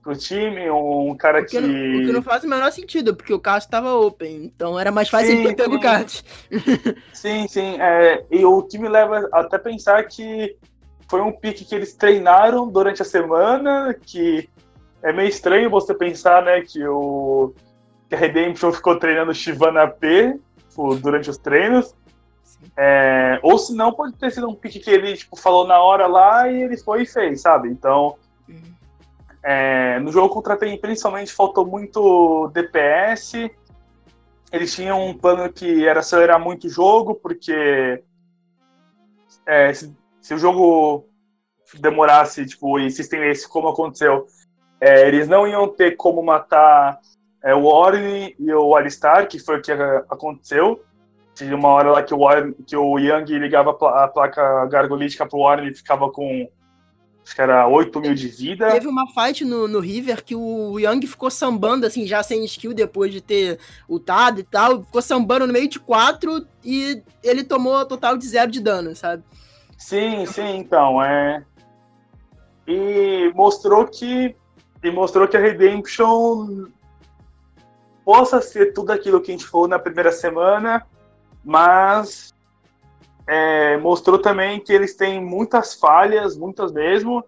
pro time, um cara que. que... Não, o que não faz o menor sentido, porque o Carlos estava open, então era mais fácil sim, pegar o kart. sim, sim. É, e o time leva até pensar que foi um pique que eles treinaram durante a semana, que é meio estranho você pensar, né, que o que a Redemption ficou treinando Shivana P tipo, durante os treinos. É, ou se não, pode ter sido um pique que ele tipo, falou na hora lá e ele foi e fez, sabe? Então, uhum. É, no jogo contra a PEN, principalmente, faltou muito DPS. Eles tinham um plano que era acelerar muito o jogo, porque é, se, se, o jogo demorasse tipo, e se estendesse como aconteceu, é, eles não iam ter como matar é, o Warren e o Alistar, que foi o que aconteceu. Tinha uma hora lá que o, Warren, que o Young ligava a placa gargolítica pro Warren e ficava com acho que era 8 mil de vida. Teve uma fight no, no River que o Young ficou sambando, assim, já sem skill depois de ter ultado e tal. Ficou sambando no meio de quatro e ele tomou total de zero de dano, sabe? Sim, sim, então, é. E mostrou que. E mostrou que a Redemption possa ser tudo aquilo que a gente falou na primeira semana, mas é, mostrou também que eles têm muitas falhas, muitas mesmo,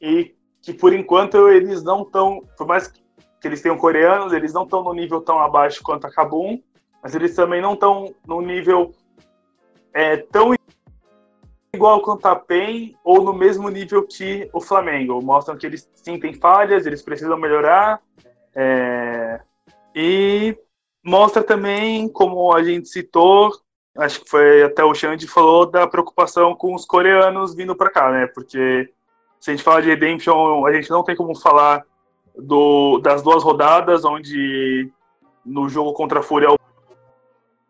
e que por enquanto eles não estão, por mais que eles tenham coreanos, eles não estão no nível tão abaixo quanto a Kabum, mas eles também não estão no nível é, tão igual quanto a PEN ou no mesmo nível que o Flamengo. Mostram que eles sim têm falhas, eles precisam melhorar. É, e mostra também, como a gente citou, acho que foi até o Xande falou da preocupação com os coreanos vindo para cá, né? Porque se a gente fala de Redemption, a gente não tem como falar do, das duas rodadas, onde no jogo contra a Fúria o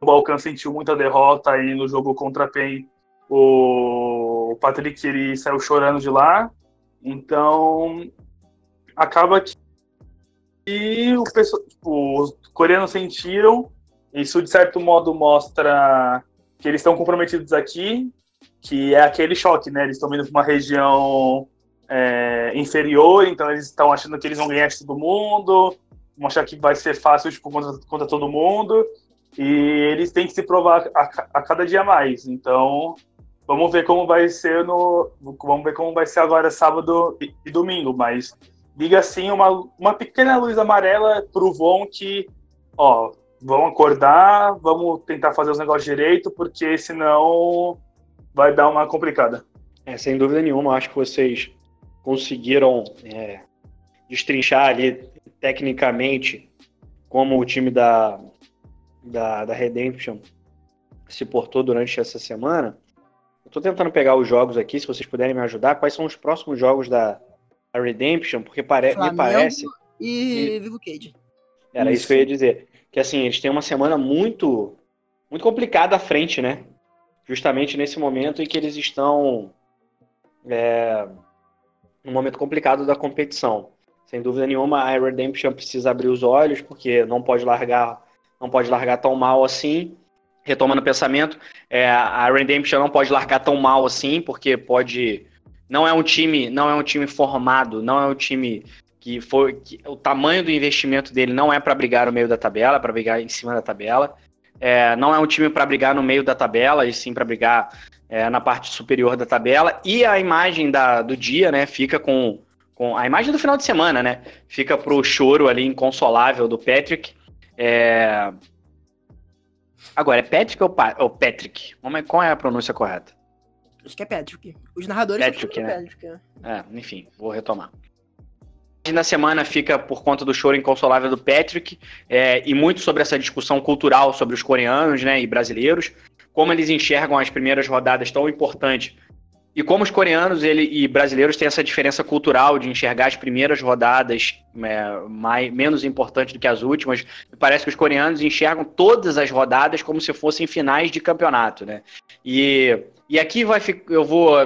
Balkan sentiu muita derrota e no jogo contra a PEN o Patrick ele saiu chorando de lá. Então acaba que e o pessoal, tipo, os coreanos sentiram. Isso, de certo modo, mostra que eles estão comprometidos aqui, que é aquele choque, né? Eles estão vindo para uma região é, inferior, então eles estão achando que eles vão ganhar de todo mundo, vão achar que vai ser fácil tipo, contra, contra todo mundo, e eles têm que se provar a, a, cada dia mais. Então, vamos ver como vai ser no, vamos ver como vai ser agora sábado e, e domingo, mas liga assim uma, uma pequena luz amarela pro Von que, ó, vamos acordar, vamos tentar fazer os negócios direito, porque senão vai dar uma complicada. É, sem dúvida nenhuma, acho que vocês conseguiram é, destrinchar ali tecnicamente como o time da, da, da Redemption se portou durante essa semana. Eu tô tentando pegar os jogos aqui, se vocês puderem me ajudar. Quais são os próximos jogos da, a Redemption, porque pare Flamengo me parece. E Vivo Cage. Era isso. isso que eu ia dizer. Que assim, eles têm uma semana muito, muito complicada à frente, né? Justamente nesse momento em que eles estão é, num momento complicado da competição. Sem dúvida nenhuma, a Redemption precisa abrir os olhos, porque não pode largar, não pode largar tão mal assim. Retomando o pensamento, é, a Redemption não pode largar tão mal assim, porque pode não é um time, não é um time formado, não é um time que foi que, o tamanho do investimento dele não é para brigar no meio da tabela, é para brigar em cima da tabela. É, não é um time para brigar no meio da tabela, e sim para brigar é, na parte superior da tabela. E a imagem da, do dia, né, fica com, com a imagem do final de semana, né, fica pro choro ali inconsolável do Patrick. É... Agora, é Patrick ou, pa ou Patrick? Qual é a pronúncia correta? Acho que é Patrick. Os narradores Patrick, né? Patrick. É, enfim, vou retomar. Na semana fica por conta do choro inconsolável do Patrick é, e muito sobre essa discussão cultural sobre os coreanos né, e brasileiros, como eles enxergam as primeiras rodadas tão importantes e como os coreanos ele, e brasileiros têm essa diferença cultural de enxergar as primeiras rodadas é, mais, menos importantes do que as últimas, parece que os coreanos enxergam todas as rodadas como se fossem finais de campeonato, né? E, e aqui vai, eu vou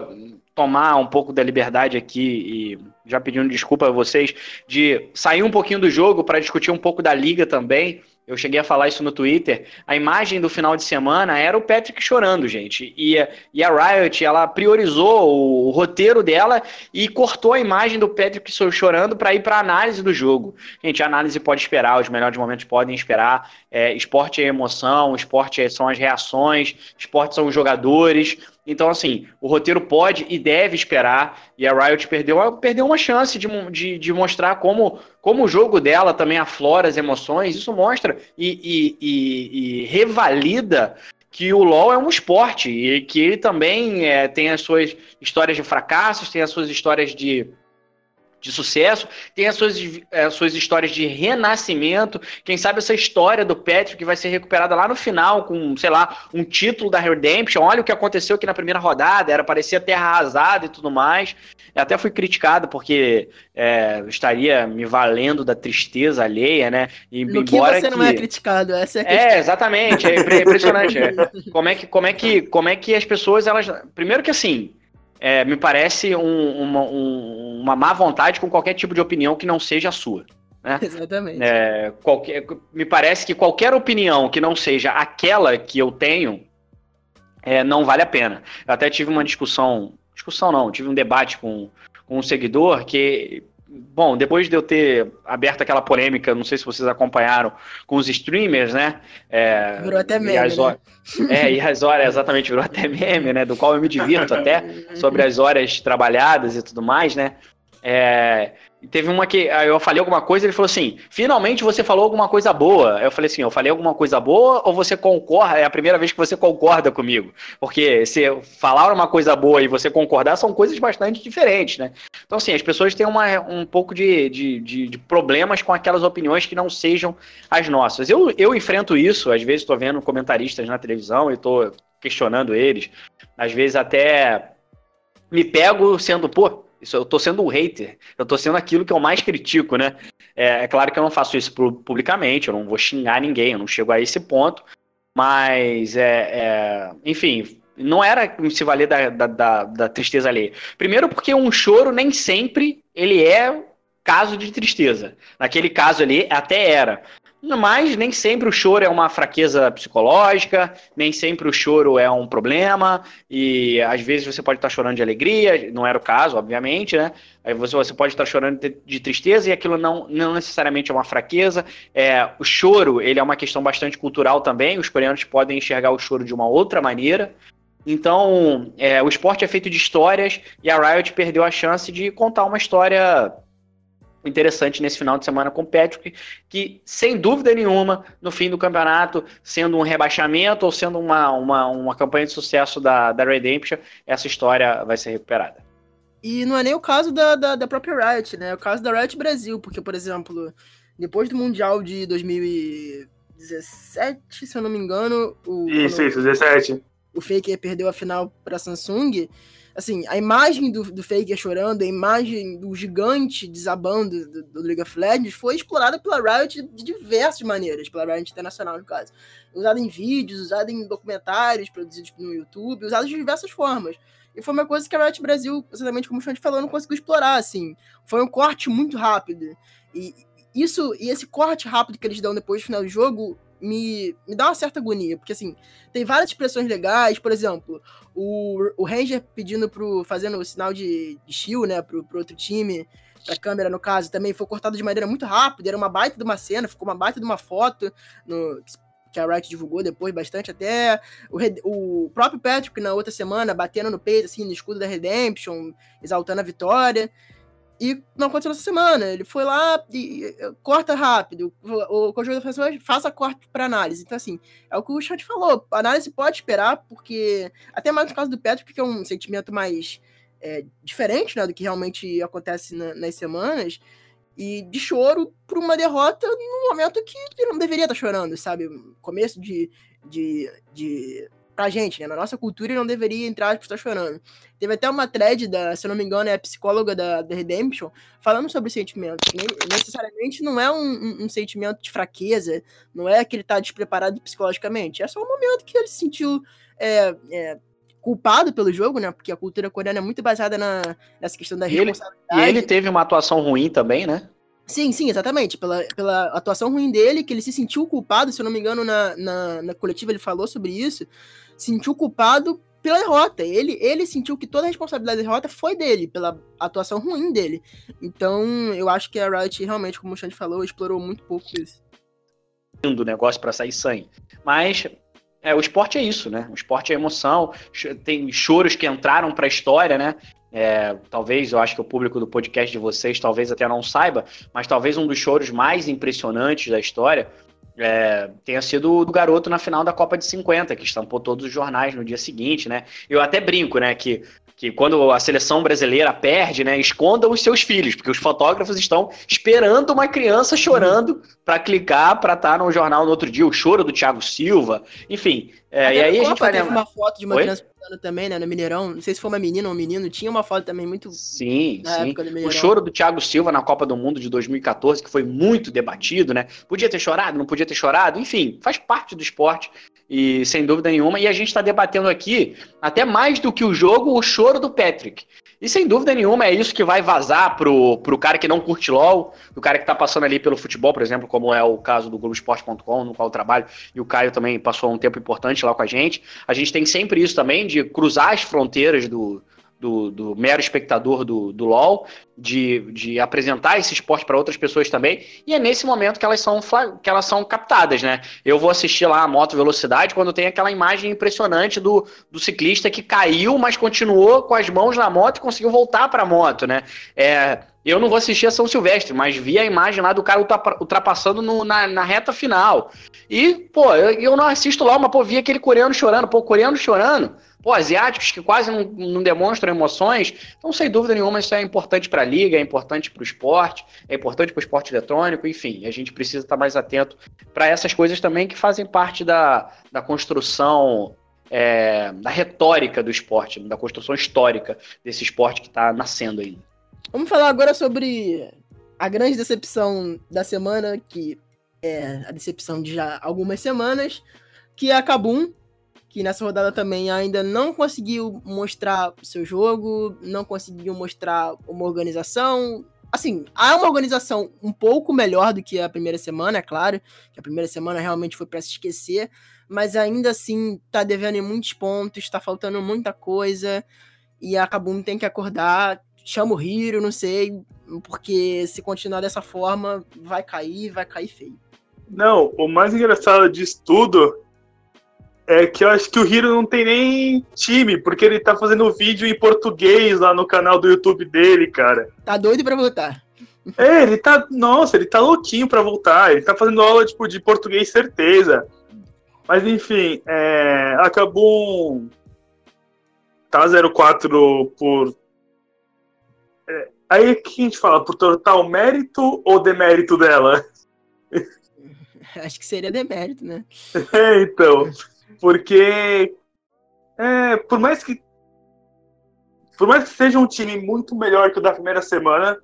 tomar um pouco da liberdade aqui e já pedindo desculpa a vocês de sair um pouquinho do jogo para discutir um pouco da liga também eu cheguei a falar isso no Twitter, a imagem do final de semana era o Patrick chorando, gente. E, e a Riot, ela priorizou o, o roteiro dela e cortou a imagem do Patrick chorando para ir para análise do jogo. Gente, a análise pode esperar, os melhores momentos podem esperar. É, esporte é emoção, esporte é, são as reações, esporte são os jogadores. Então, assim, o roteiro pode e deve esperar, e a Riot perdeu, perdeu uma chance de, de, de mostrar como, como o jogo dela também aflora as emoções. Isso mostra e, e, e, e revalida que o LoL é um esporte e que ele também é, tem as suas histórias de fracassos, tem as suas histórias de de sucesso, tem as suas, as suas histórias de renascimento. Quem sabe essa história do Patrick vai ser recuperada lá no final com, sei lá, um título da Redemption. Olha o que aconteceu aqui na primeira rodada, era parecia terra arrasada e tudo mais. Eu até fui criticado porque é, estaria me valendo da tristeza alheia, né? E, no embora que você que... não é criticado, essa é a é, questão. É, exatamente, é impressionante. é. Como é que como é que como é que as pessoas elas primeiro que assim é, me parece um, uma, um, uma má vontade com qualquer tipo de opinião que não seja a sua. Né? Exatamente. É, qualquer, me parece que qualquer opinião que não seja aquela que eu tenho é, não vale a pena. Eu até tive uma discussão, discussão não, tive um debate com, com um seguidor que Bom, depois de eu ter aberto aquela polêmica, não sei se vocês acompanharam, com os streamers, né? É, virou até meme. E horas, né? É, e as horas, exatamente, virou até meme, né? Do qual eu me divirto até, sobre as horas trabalhadas e tudo mais, né? É, teve uma que eu falei alguma coisa, ele falou assim: finalmente você falou alguma coisa boa. Eu falei assim: eu falei alguma coisa boa ou você concorda? É a primeira vez que você concorda comigo. Porque se falar uma coisa boa e você concordar são coisas bastante diferentes, né? Então, assim, as pessoas têm uma, um pouco de, de, de, de problemas com aquelas opiniões que não sejam as nossas. Eu, eu enfrento isso, às vezes estou vendo comentaristas na televisão e estou questionando eles, às vezes até me pego sendo, pô isso, eu tô sendo um hater. Eu tô sendo aquilo que eu mais critico, né? É, é, claro que eu não faço isso publicamente, eu não vou xingar ninguém, eu não chego a esse ponto. Mas, é, é enfim, não era se valer da, da, da, da tristeza alheia. Primeiro porque um choro nem sempre ele é caso de tristeza. Naquele caso ali até era. Mas nem sempre o choro é uma fraqueza psicológica, nem sempre o choro é um problema, e às vezes você pode estar chorando de alegria, não era o caso, obviamente, né? Aí você, você pode estar chorando de, tristeza e aquilo não, não necessariamente é uma fraqueza. É, o choro, ele é uma questão bastante cultural também, os coreanos podem enxergar o choro de uma outra maneira. Então, é, o esporte é feito de histórias e a Riot perdeu a chance de contar uma história interessante nesse final de semana com o Patrick, que sem dúvida nenhuma, no fim do campeonato, sendo um rebaixamento ou sendo uma, uma, uma campanha de sucesso da, da Redemption, essa história vai ser recuperada. E não é nem o caso da, da, da própria Riot, né? É o caso da Riot Brasil, porque, por exemplo, depois do Mundial de 2017, se eu não me engano. O, isso, isso, 17. O Faker perdeu a final para Samsung assim, a imagem do, do Faker chorando, a imagem do gigante desabando do, do, League of Legends foi explorada pela Riot de diversas maneiras, pela Riot Internacional, no caso. Usada em vídeos, usada em documentários produzidos no YouTube, usada de diversas formas. E foi uma coisa que a Riot Brasil, exatamente como o Xande falou, não conseguiu explorar, assim. Foi um corte muito rápido. E isso, e esse corte rápido que eles dão depois do final do jogo me, me dá uma certa agonia, porque assim, tem várias expressões legais, por exemplo, o, o Ranger pedindo pro. fazendo o sinal de, de shield, né, pro, pro outro time, pra câmera, no caso, também foi cortado de maneira muito rápida, era uma baita de uma cena, ficou uma baita de uma foto no, que a Riot divulgou depois bastante, até o, o próprio Patrick na outra semana batendo no peito, assim, no escudo da Redemption, exaltando a vitória. E não aconteceu essa semana. Ele foi lá e, corta rápido. O, conjunto da pessoas faça corte para análise. Então, assim, é o que o chat falou. A análise pode esperar, porque. Até mais no caso do Patrick, que é um sentimento mais é, diferente né, do que realmente acontece na, nas semanas. E de choro por uma derrota num momento que ele não deveria estar chorando, sabe? Começo de, de, de pra gente, né? Na nossa cultura não deveria entrar por estar chorando. Teve até uma thread da, se eu não me engano, é a psicóloga da, da Redemption, falando sobre sentimentos. necessariamente não é um, um, um, sentimento de fraqueza, não é que ele tá despreparado psicologicamente. É só um momento que ele se sentiu é, é, culpado pelo jogo, né? Porque a cultura coreana é muito baseada na, nessa questão da responsabilidade. E ele, e ele teve uma atuação ruim também, né? Sim, sim, exatamente. Pela, pela atuação ruim dele, que ele se sentiu culpado, se eu não me engano, na, na, na coletiva ele falou sobre isso sentiu culpado pela derrota. Ele, ele sentiu que toda a responsabilidade da derrota foi dele, pela atuação ruim dele. Então, eu acho que a Riot realmente, como o Xande falou, explorou muito pouco isso. Do negócio para sair sangue. Mas É, o esporte é isso, né? O esporte é emoção, tem choros que entraram para a história, né? É, talvez, eu acho que o público do podcast de vocês talvez até não saiba, mas talvez um dos choros mais impressionantes da história é, tenha sido o garoto na final da Copa de 50, que estampou todos os jornais no dia seguinte, né? Eu até brinco, né, que que quando a seleção brasileira perde, né, escondam os seus filhos, porque os fotógrafos estão esperando uma criança chorando para clicar para estar tá no jornal no outro dia, o choro do Thiago Silva, enfim. É, e aí a, a gente vai teve uma foto de uma Oi? criança também, né, no Mineirão, não sei se foi uma menina ou um menino, tinha uma foto também muito Sim, sim. O choro do Thiago Silva na Copa do Mundo de 2014, que foi muito debatido, né? Podia ter chorado, não podia ter chorado, enfim, faz parte do esporte e sem dúvida nenhuma. E a gente está debatendo aqui, até mais do que o jogo, o choro do Patrick. E sem dúvida nenhuma é isso que vai vazar pro, pro cara que não curte LOL, o cara que está passando ali pelo futebol, por exemplo, como é o caso do Globoesporte.com, no qual eu trabalho, e o Caio também passou um tempo importante lá com a gente. A gente tem sempre isso também, de cruzar as fronteiras do, do, do mero espectador do, do LoL, de, de apresentar esse esporte para outras pessoas também, e é nesse momento que elas, são, que elas são captadas, né? Eu vou assistir lá a moto velocidade quando tem aquela imagem impressionante do, do ciclista que caiu, mas continuou com as mãos na moto e conseguiu voltar para a moto, né? É, eu não vou assistir a São Silvestre, mas vi a imagem lá do cara ultrapassando no, na, na, reta final. E, pô, eu, eu, não assisto lá, mas, pô, vi aquele coreano chorando. Pô, coreano chorando pô, asiáticos que quase não, não, demonstram emoções. Então, sem dúvida nenhuma, isso é importante para a liga, é importante para o esporte, é importante para o esporte eletrônico, enfim, a gente precisa estar mais atento para essas coisas também que fazem parte da, da construção. É, da retórica do esporte, da construção histórica desse esporte que está nascendo ainda. Vamos falar agora sobre a grande decepção da semana, que é a decepção de já algumas semanas, que é a Kabum, que nessa rodada também ainda não conseguiu mostrar seu jogo, não conseguiu mostrar uma organização. Assim, há uma organização um pouco melhor do que a primeira semana, é claro, que a primeira semana realmente foi para se esquecer, mas ainda assim tá devendo em muitos pontos, tá faltando muita coisa, e a Kabum tem que acordar, chama o Hiro, não sei, porque se continuar dessa forma, vai cair, vai cair feio. Não, o mais engraçado disso tudo é que eu acho que o Hiro não tem nem time, porque ele tá fazendo vídeo em português lá no canal do YouTube dele, cara. Tá doido pra voltar. É, ele tá. Nossa, ele tá louquinho pra voltar. Ele tá fazendo aula tipo, de português, certeza. Mas enfim, é, acabou. Tá 04 por. Aí que a gente fala, por total mérito ou demérito dela? Acho que seria demérito, né? É, então. Porque é, por mais que por mais que seja um time muito melhor que o da primeira semana,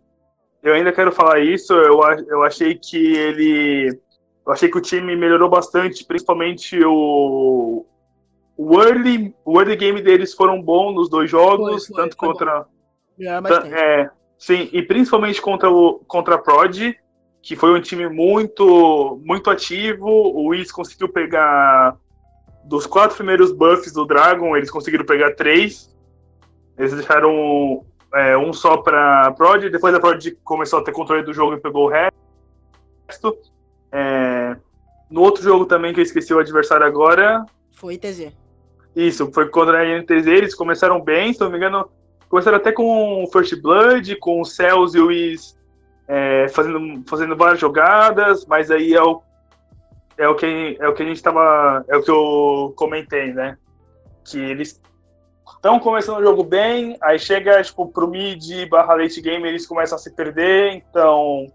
eu ainda quero falar isso. Eu, eu achei que ele. Eu achei que o time melhorou bastante, principalmente o. O early, o early game deles foram bons nos dois jogos, foi, foi, tanto foi contra. É, sim, e principalmente contra o contra a Prod, que foi um time muito muito ativo. O Wiz conseguiu pegar dos quatro primeiros buffs do Dragon, eles conseguiram pegar três. Eles deixaram é, um só pra Prod, depois a Prod começou a ter controle do jogo e pegou o resto. É, no outro jogo também, que eu esqueci o adversário agora. Foi ITZ. Isso, foi contra a INTZ, eles começaram bem, se não me engano, começaram até com o First Blood, com o Cells e o Wiz é, fazendo, fazendo várias jogadas, mas aí é o é o que é o que a gente estava é o que eu comentei, né? Que eles estão começando o jogo bem, aí chega tipo pro mid barra late game eles começam a se perder, então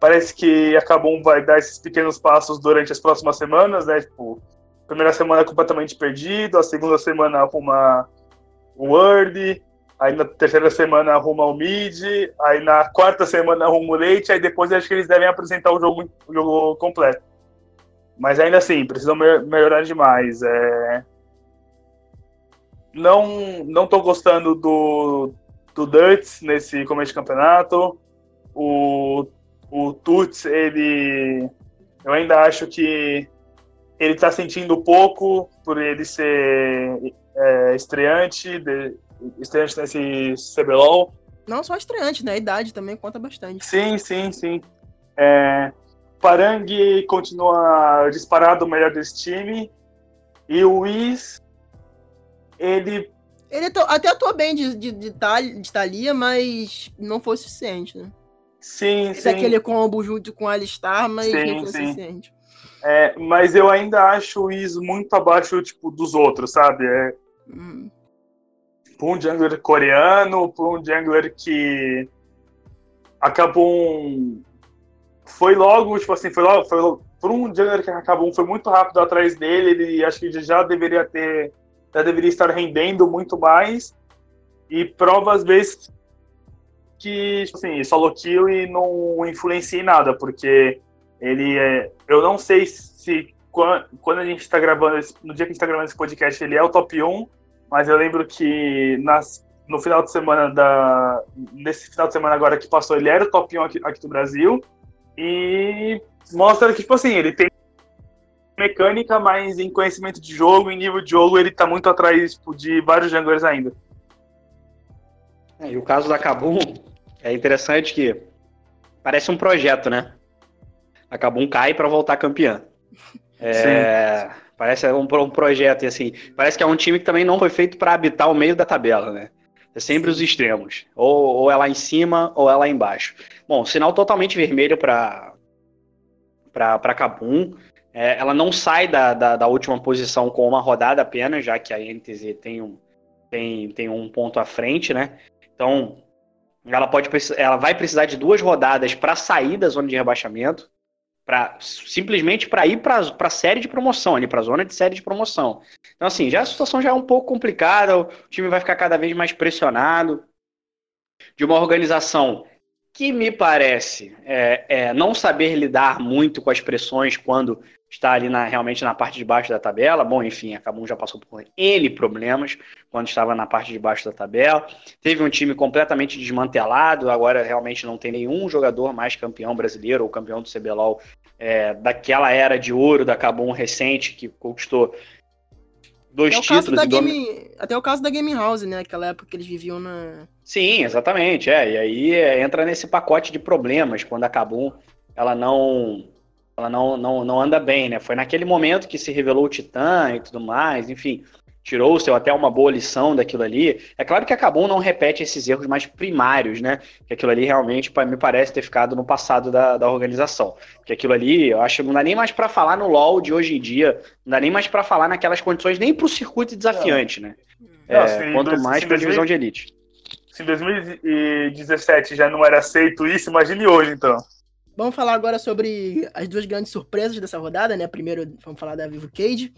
parece que a Kabum vai dar esses pequenos passos durante as próximas semanas, né? Tipo, primeira semana completamente perdido, a segunda semana arruma o Word, aí na terceira semana arruma o mid, aí na quarta semana arruma o late, aí depois acho que eles devem apresentar o jogo, o jogo completo. Mas ainda assim, precisam me melhorar demais. É... Não, não tô gostando do, do Duts nesse começo de campeonato. O, o Tuts, ele. Eu ainda acho que ele tá sentindo pouco por ele ser é, estreante, de, estreante nesse CBLOL. Não só estreante, né? A idade também conta bastante. Sim, sim, sim. É, Parang continua disparado o melhor desse time. E o Whis, ele. Ele até atuou bem de, de, de, de Thalia, mas não foi suficiente, né? Sim, Fez sim. aquele combo junto com a Alistar, mas Sim, não foi sim. suficiente. É, mas eu ainda acho o Whis muito abaixo tipo, dos outros, sabe? É, Hum. Um jungler coreano, pra um jungler que acabou um... Foi logo, tipo assim, foi logo, foi logo, por um jungler que acabou foi muito rápido atrás dele, ele acho que já deveria ter, já deveria estar rendendo muito mais, e prova às vezes que, tipo assim, solo kill e não influencia em nada, porque ele é, eu não sei se quando, a gente tá gravando, no dia que a gente tá gravando esse podcast, ele é o top 1, mas eu lembro que nas, no final de semana da. Nesse final de semana agora que passou, ele era o top 1 aqui, aqui do Brasil. E mostra que, tipo assim, ele tem mecânica, mas em conhecimento de jogo, em nível de jogo, ele tá muito atrás tipo, de vários junglers ainda. É, e o caso da Kabum é interessante que parece um projeto, né? A Kabum cai para voltar campeã. É, parece um, um projeto, e assim, parece que é um time que também não foi feito para habitar o meio da tabela, né? É sempre os extremos. Ou, ou é lá em cima, ou é lá embaixo. Bom, sinal totalmente vermelho para para Kabum. É, ela não sai da, da, da última posição com uma rodada apenas, já que a NTZ tem um, tem, tem um ponto à frente, né? Então, ela pode ela vai precisar de duas rodadas para sair da zona de rebaixamento, para simplesmente para ir para a série de promoção, ali para a zona de série de promoção. Então, assim, já a situação já é um pouco complicada, o time vai ficar cada vez mais pressionado de uma organização que me parece é, é, não saber lidar muito com as pressões quando está ali na- realmente na parte de baixo da tabela. Bom, enfim, a Cabum já passou por N problemas quando estava na parte de baixo da tabela. Teve um time completamente desmantelado, agora realmente não tem nenhum jogador mais campeão brasileiro ou campeão do CBLOL é, daquela era de ouro da Cabum recente que conquistou dois Até o, títulos domi- Game, até o caso da Game House, né? Aquela época que eles viviam na. Sim, exatamente. É, e aí é, entra nesse pacote de problemas quando a Kabum ela não ela não, não, não anda bem, né? Foi naquele momento que se revelou o Titã e tudo mais, enfim, tirou-se até uma boa lição daquilo ali. É claro que a Kabum não repete esses erros mais primários, né? Que aquilo ali realmente me parece ter ficado no passado da, da organização. Porque aquilo ali, eu acho que não dá nem mais pra falar no LoL de hoje em dia, não dá nem mais pra falar naquelas condições, nem pro circuito desafiante, né? Não, É, se quanto dois- mais pra 2000 divisão de elite. Se em 2017 já não era aceito isso, imagine hoje, então. Vamos falar agora sobre as duas grandes surpresas dessa rodada, né? Primeiro, vamos falar da Vivo Cage,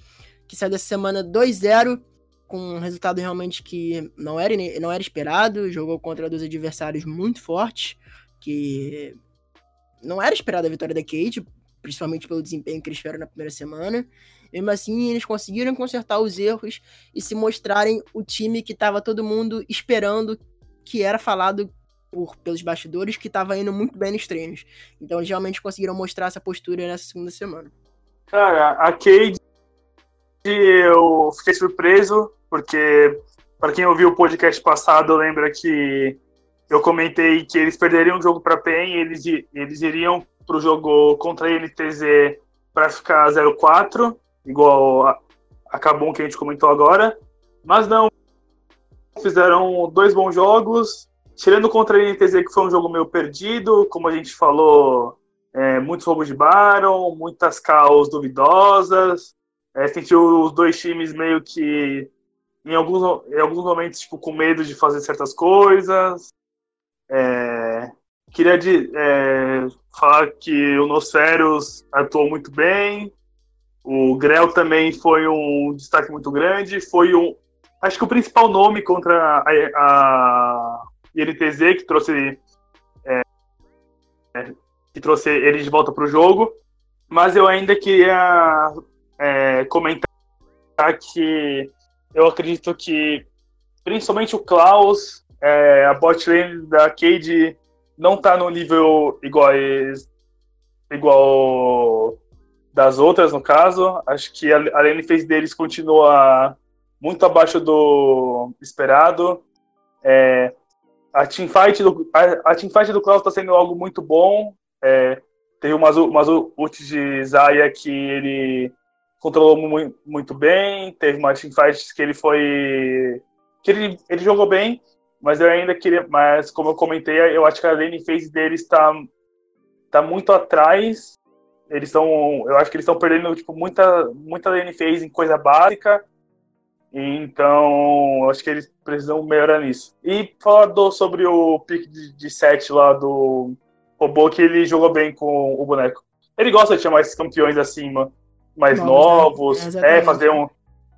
que saiu dessa semana 2-0, com um resultado realmente que não era, não era esperado. Jogou contra dois adversários muito fortes, que não era esperada a vitória da Cage, principalmente pelo desempenho que eles tiveram na primeira semana. Mesmo assim, eles conseguiram consertar os erros e se mostrarem o time que estava todo mundo esperando, que era falado por, pelos bastidores, que estava indo muito bem nos treinos. Então eles realmente conseguiram mostrar essa postura nessa segunda semana. Cara, a Cade eu fiquei surpreso, porque para quem ouviu o podcast passado, lembra que eu comentei que eles perderiam o jogo para PEN eles, eles iriam pro jogo contra a NTZ para ficar 0-4, igual a, a Kabum que a gente comentou agora. Mas não, fizeram dois bons jogos, tirando contra a NTZ, que foi um jogo meio perdido, como a gente falou, é, muitos roubos de Baron, muitas caos duvidosas. É, sentiu os dois times meio que em alguns, em alguns momentos tipo, com medo de fazer certas coisas. É, queria de, é, falar que o Nosferos atuou muito bem. O Grell também foi um destaque muito grande. Foi um. Acho que o principal nome contra a, a INTZ que trouxe. é, é, que trouxe eles de volta para o jogo. Mas eu ainda queria é, comentar que eu acredito que principalmente o Klaus, é, a bot lane da Cade não tá no nível igual, igual das outras, no caso. Acho que a, a lane phase deles continua muito abaixo do esperado. É, a teamfight do, a, a teamfight do Klaus tá sendo algo muito bom. É, teve umas, umas ults de Zaya que ele controlou muito, muito bem. Teve uma teamfight que ele foi. que ele, ele jogou bem, mas eu ainda queria. Mas como eu comentei, eu acho que a lane phase deles está tá muito atrás. Eles estão. Eu acho que eles estão perdendo tipo, muita, muita lane phase em coisa básica. Então, acho que eles precisam melhorar nisso. E falar do, sobre o pick de, de set lá do robô, que ele jogou bem com o boneco. Ele gosta de chamar esses campeões acima mais novos, novos é, é, fazer um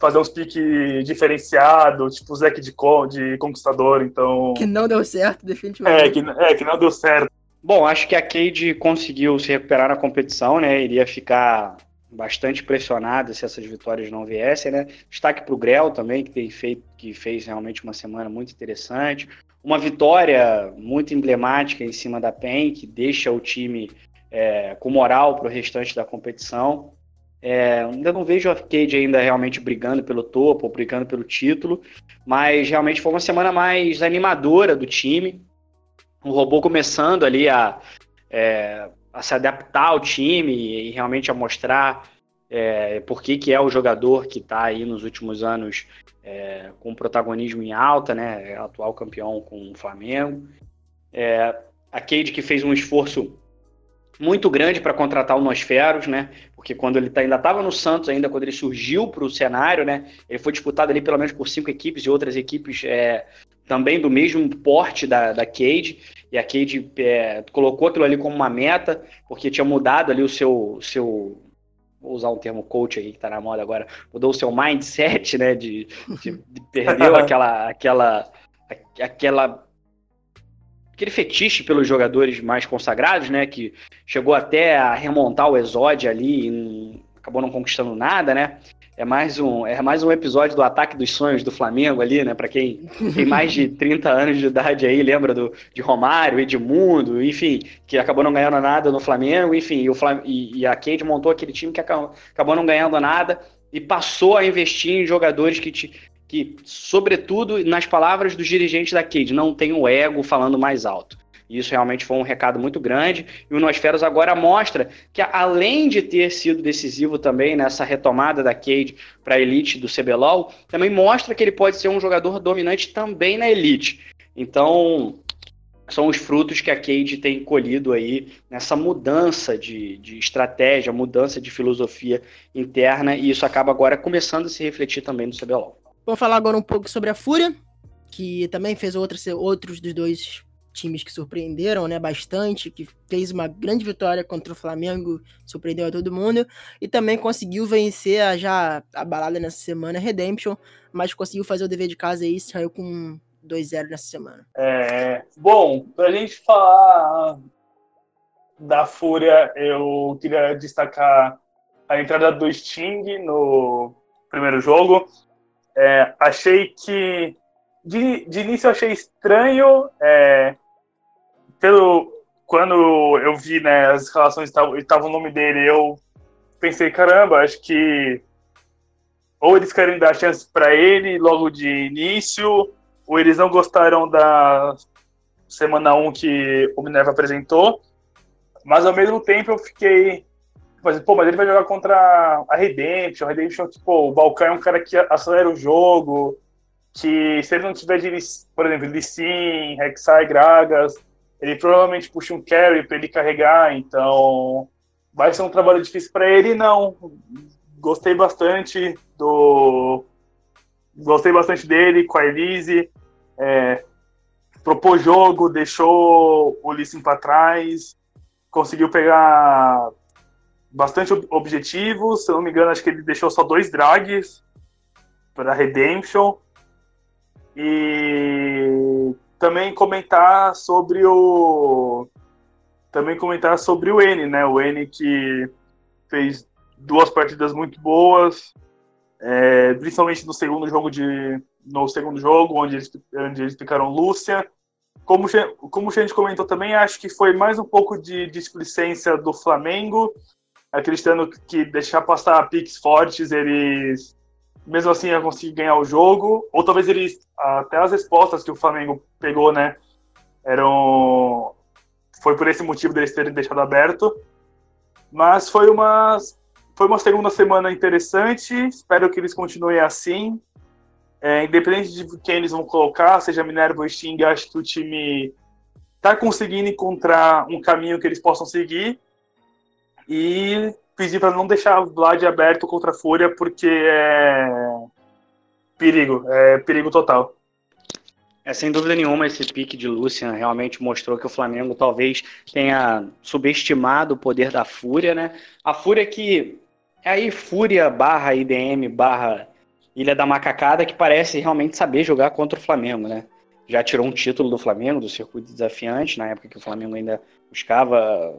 fazer uns piques diferenciados, tipo o Zeke de, de Conquistador, então... Que não deu certo, definitivamente. É que, é, que não deu certo. Bom, acho que a Cade conseguiu se recuperar na competição, né? Iria ficar bastante pressionada se essas vitórias não viessem, né? Destaque para o Grell também, que, tem feito, que fez realmente uma semana muito interessante. Uma vitória muito emblemática em cima da PEN, que deixa o time é, com moral para o restante da competição. É, ainda não vejo a Cade ainda realmente brigando pelo topo, brigando pelo título, mas realmente foi uma semana mais animadora do time. O robô começando ali a, é, a se adaptar ao time e realmente a mostrar é, por que, que é o jogador que está aí nos últimos anos é, com protagonismo em alta, né? É atual campeão com o Flamengo. É, a Cade que fez um esforço muito grande para contratar o Nosferos, né? Porque quando ele tá, ainda estava no Santos, ainda quando ele surgiu para o cenário, né? Ele foi disputado ali pelo menos por cinco equipes e outras equipes é, também do mesmo porte da, da Cade. E a Cade é, colocou aquilo ali como uma meta, porque tinha mudado ali o seu, seu vou usar um termo coach aí que está na moda agora, mudou o seu mindset, né? De, de, de perdeu aquela, aquela, aquela aquele fetiche pelos jogadores mais consagrados, né? Que chegou até a remontar o Exódio ali e acabou não conquistando nada, né? É mais um, é mais um episódio do Ataque dos Sonhos do Flamengo ali, né? Para quem tem mais de 30 anos de idade aí, lembra do, de Romário, Edmundo, enfim, que acabou não ganhando nada no Flamengo, enfim, e, o Flam e, e a Cade montou aquele time que acabou, acabou não ganhando nada e passou a investir em jogadores que, te, que, sobretudo, nas palavras dos dirigentes da Cade, não tem o ego falando mais alto. Isso realmente foi um recado muito grande. E o Nosferos agora mostra que, além de ter sido decisivo também nessa retomada da Cade para a elite do CBLOL, também mostra que ele pode ser um jogador dominante também na elite. Então, são os frutos que a Cade tem colhido aí nessa mudança de, de estratégia, mudança de filosofia interna, e isso acaba agora começando a se refletir também no CBLOL. Vamos falar agora um pouco sobre a Fúria, que também fez outros dos dois times que surpreenderam, né, bastante, que fez uma grande vitória contra o Flamengo, surpreendeu a todo mundo, e também conseguiu vencer a já abalada nessa semana Redemption, mas conseguiu fazer o dever de casa e saiu com 2-0 nessa semana. É, bom, pra gente falar da Fúria, eu queria destacar a entrada do Sting no primeiro jogo. É, achei que. De, de início eu achei estranho. É, pelo, quando eu vi né, as relações estavam o nome dele, eu pensei, caramba, acho que ou eles querem dar chance para ele logo de início, ou eles não gostaram da semana 1 que o Minerva apresentou. Mas ao mesmo tempo eu fiquei mas, pô, mas ele vai jogar contra a Redemption. A Redemption, tipo, o Balkan é um cara que acelera o jogo. Que se ele não tiver de, por exemplo, Lissin, Rek'Sai, Gragas, ele provavelmente puxa um carry para ele carregar. Então, vai ser um trabalho difícil para ele. Não, gostei bastante do. Gostei bastante dele com a Elise. É, propôs jogo, deixou o Lissin para trás, conseguiu pegar bastante objetivo. Se não me engano, acho que ele deixou só dois drags para Redemption. E também comentar sobre o também comentar sobre o N, né? O N que fez duas partidas muito boas, é, principalmente no segundo jogo de no segundo jogo onde eles, onde eles ficaram Lúcia. Como, como a gente comentou também, acho que foi mais um pouco de displicência do Flamengo acreditando que deixar passar picks fortes, eles mesmo assim iam conseguir ganhar o jogo, ou talvez eles até as respostas que o Flamengo pegou, né, eram foi por esse motivo deles terem deixado aberto. Mas foi uma foi uma segunda semana interessante. Espero que eles continuem assim. É, independente de quem eles vão colocar, seja Minerva ou Sting, acho que o time está conseguindo encontrar um caminho que eles possam seguir. E pedir para não deixar o Vlad aberto contra a Fúria, porque é perigo, é perigo total. É, sem dúvida nenhuma, esse pique de Lucian realmente mostrou que o Flamengo talvez tenha subestimado o poder da Fúria, né? A Fúria que é aí Fúria barra IDM barra Ilha da Macacada que parece realmente saber jogar contra o Flamengo, né? Já tirou um título do Flamengo, do circuito desafiante, na época que o Flamengo ainda buscava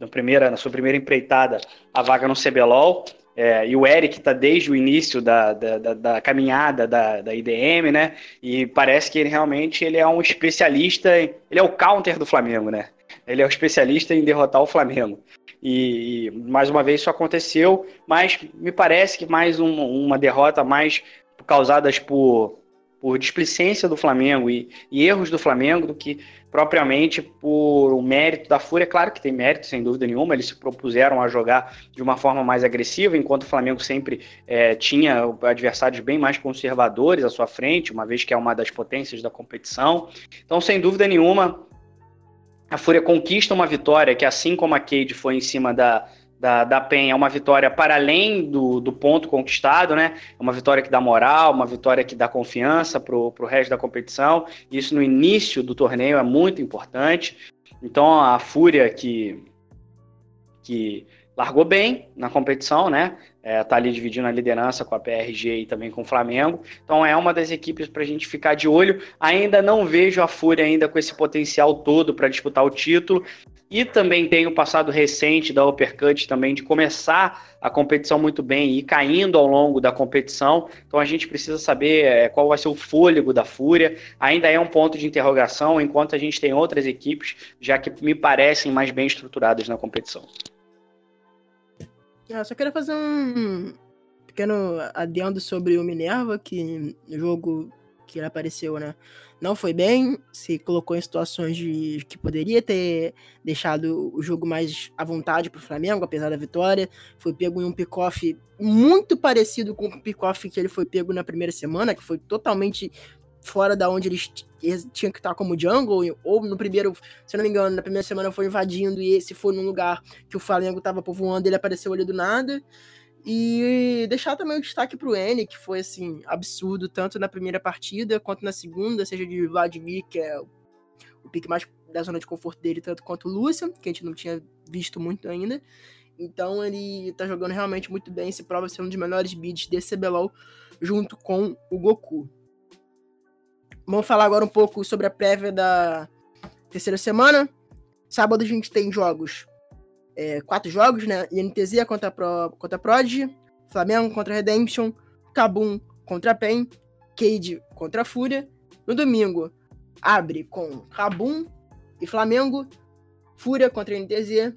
na, primeira, na sua primeira empreitada a vaga no CBLOL. É, e o Eric está desde o início da, da, da, da caminhada da, da, IDM, né? E parece que ele realmente ele é um especialista, ele é o counter do Flamengo, né? Ele é o especialista em derrotar o Flamengo. E, e mais uma vez isso aconteceu, mas me parece que mais um, uma derrota mais causadas por, por displicência do Flamengo e, e erros do Flamengo do que propriamente por o mérito da Fúria. Claro que tem mérito, sem dúvida nenhuma, eles se propuseram a jogar de uma forma mais agressiva, enquanto o Flamengo sempre é, tinha adversários bem mais conservadores à sua frente, uma vez que é uma das potências da competição. Então, sem dúvida nenhuma, a Fúria conquista uma vitória que, assim como a Cade foi em cima da, da, da PEN é uma vitória para além do, do ponto conquistado, né? É uma vitória que dá moral, uma vitória que dá confiança para o resto da competição. Isso no início do torneio é muito importante. Então a Fúria que, que largou bem na competição, né? É, tá ali dividindo a liderança com a PRG e também com o Flamengo. Então é uma das equipes para a gente ficar de olho. Ainda não vejo a Fúria ainda com esse potencial todo para disputar o título. E também tem o passado recente da Uppercut também de começar a competição muito bem e caindo ao longo da competição. Então a gente precisa saber é, qual vai ser o fôlego da Fúria. Ainda é um ponto de interrogação, enquanto a gente tem outras equipes já que me parecem mais bem estruturadas na competição. Eu só queria fazer um pequeno adendo sobre o Minerva, que no jogo que ele apareceu, né? Não foi bem, se colocou em situações de que poderia ter deixado o jogo mais à vontade para o Flamengo, apesar da vitória. Foi pego em um pick-off muito parecido com o pick-off que ele foi pego na primeira semana, que foi totalmente fora da onde eles tinham que estar como jungle, ou no primeiro, se eu não me engano, na primeira semana foi invadindo e esse foi num lugar que o Flamengo estava povoando, ele apareceu ali do nada. E deixar também o destaque pro N, que foi assim, absurdo, tanto na primeira partida quanto na segunda, seja de Vladimir, que é o pique mais da zona de conforto dele, tanto quanto o Lucian, que a gente não tinha visto muito ainda. Então ele tá jogando realmente muito bem, se prova ser um dos melhores bids desse CBLOL, junto com o Goku. Vamos falar agora um pouco sobre a prévia da terceira semana. Sábado a gente tem jogos é, quatro jogos, né? INTZ contra Pro, contra Prodigy, Flamengo contra Redemption, Kabum contra PEN, Cade contra Fúria. No domingo, abre com Kabum e Flamengo, Fúria contra NTZ,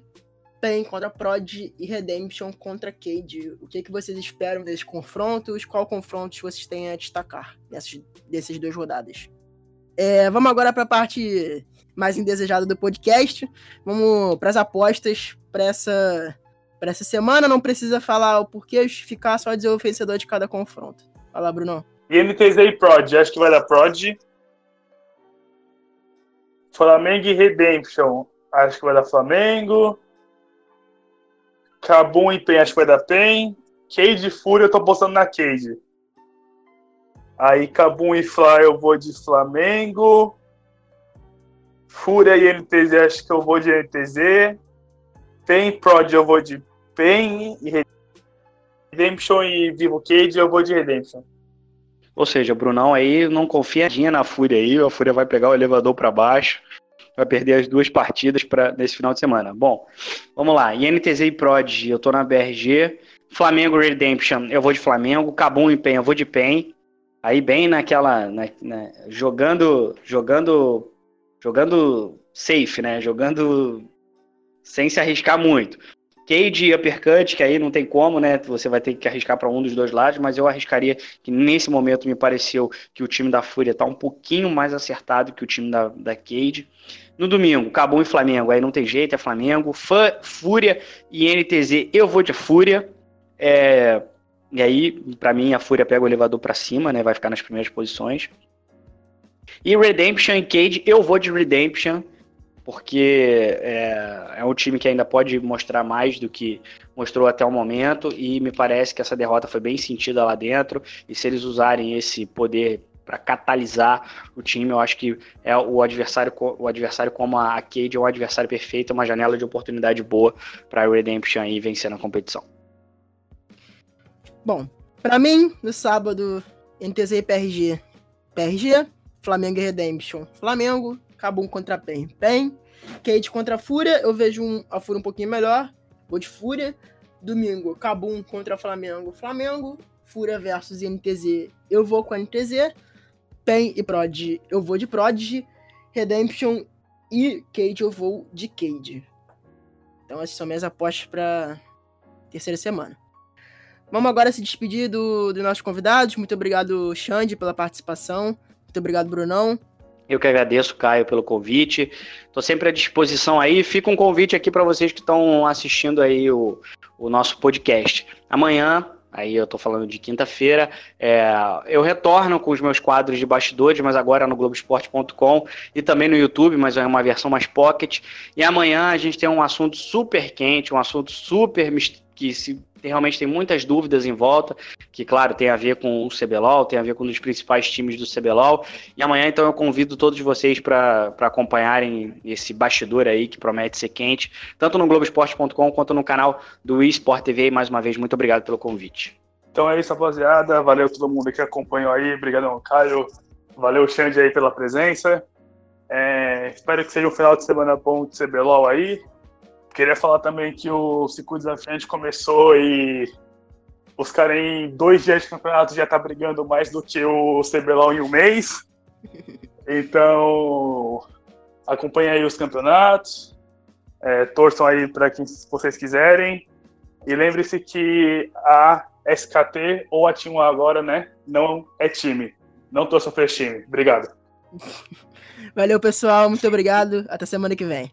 PEN contra Prod e Redemption contra Cade. O que, que vocês esperam desses confrontos? Qual confrontos vocês têm a destacar nessas, dessas duas rodadas? É, vamos agora para a parte mais indesejada do podcast. Vamos para as apostas para essa, essa semana. Não precisa falar o porquê, justificar, só dizer o vencedor de cada confronto. Fala, Bruno. INTZ e Prod, acho que vai dar Prod. Flamengo e Redemption, acho que vai dar Flamengo. Cabum e PEN, acho que vai dar PEN. Cade e Fúria, eu tô apostando na Cade. Aí Cabum e Fly, eu vou de Flamengo. Fúria e NTZ, acho que eu vou de NTZ. PEN Prod eu vou de PEN e Redemption e Vivo Cage eu vou de Redemption. Ou seja, Brunão aí não confia na Fúria aí, a Fúria vai pegar o elevador para baixo, vai perder as duas partidas para nesse final de semana. Bom, vamos lá. INTZ e Prod, eu tô na BRG. Flamengo Redemption, eu vou de Flamengo. Cabum e PEN, eu vou de PEN. Aí bem naquela, na, na, jogando, jogando, jogando safe, né? Jogando sem se arriscar muito. Cade e Uppercut, que aí não tem como, né? Você vai ter que arriscar para um dos dois lados, mas eu arriscaria que nesse momento me pareceu que o time da Fúria está um pouquinho mais acertado que o time da, da Cade. No domingo, Cabum e Flamengo, aí não tem jeito, é Flamengo. Fã, Fúria e NTZ, eu vou de Fúria. É, e aí, para mim, a Fúria pega o elevador para cima, né? Vai ficar nas primeiras posições. E Redemption e Cade, eu vou de Redemption porque é, é, um time que ainda pode mostrar mais do que mostrou até o momento, e me parece que essa derrota foi bem sentida lá dentro, e se eles usarem esse poder para catalisar o time, eu acho que é o adversário, o adversário como a Cade é um adversário perfeito, uma janela de oportunidade boa para Redemption aí vencer na competição. Bom, para mim, no sábado, NTZ e PRG, PRG, Flamengo e Redemption, Flamengo, Cabum contra Pen. Pen. Kate contra Fúria. Eu vejo um, a Fúria um pouquinho melhor. Vou de Fúria. Domingo, Cabum contra Flamengo. Flamengo. Fúria versus NTZ. Eu vou com a NTZ. Pen e Prod. Eu vou de Prod. Redemption e Cade eu vou de Cade. Então essas são minhas apostas para terceira semana. Vamos agora se despedir do, dos nossos convidados. Muito obrigado, Xande, pela participação. Muito obrigado, Brunão. Eu que agradeço, Caio, pelo convite. Estou sempre à disposição aí. Fica um convite aqui para vocês que estão assistindo aí o, o nosso podcast. Amanhã, aí eu estou falando de quinta-feira, é, eu retorno com os meus quadros de bastidores, mas agora no Globoesporte.com e também no YouTube, mas é uma versão mais pocket. E amanhã a gente tem um assunto super quente, um assunto super que se realmente tem muitas dúvidas em volta, que, claro, tem a ver com o CBLOL, tem a ver com um dos principais times do CBLOL. E amanhã, então, eu convido todos vocês para acompanharem esse bastidor aí que promete ser quente, tanto no Globoesporte.com quanto no canal do eSport TV. E mais uma vez, muito obrigado pelo convite. Então é isso, rapaziada. Valeu todo mundo que acompanhou aí. Obrigadão, Caio. Valeu, Xande, aí pela presença. É, espero que seja um final de semana bom de CBLOL aí. Queria falar também que o Circuito Desafiante começou e os caras em dois dias de campeonato já tá brigando mais do que o CBLOL em um mês. Então, acompanhe aí os campeonatos, é, torçam aí para quem vocês quiserem. E lembre-se que a SKT ou a Team agora, né, não é time. Não torçam para esse time. Obrigado. Valeu, pessoal. Muito obrigado. Até semana que vem.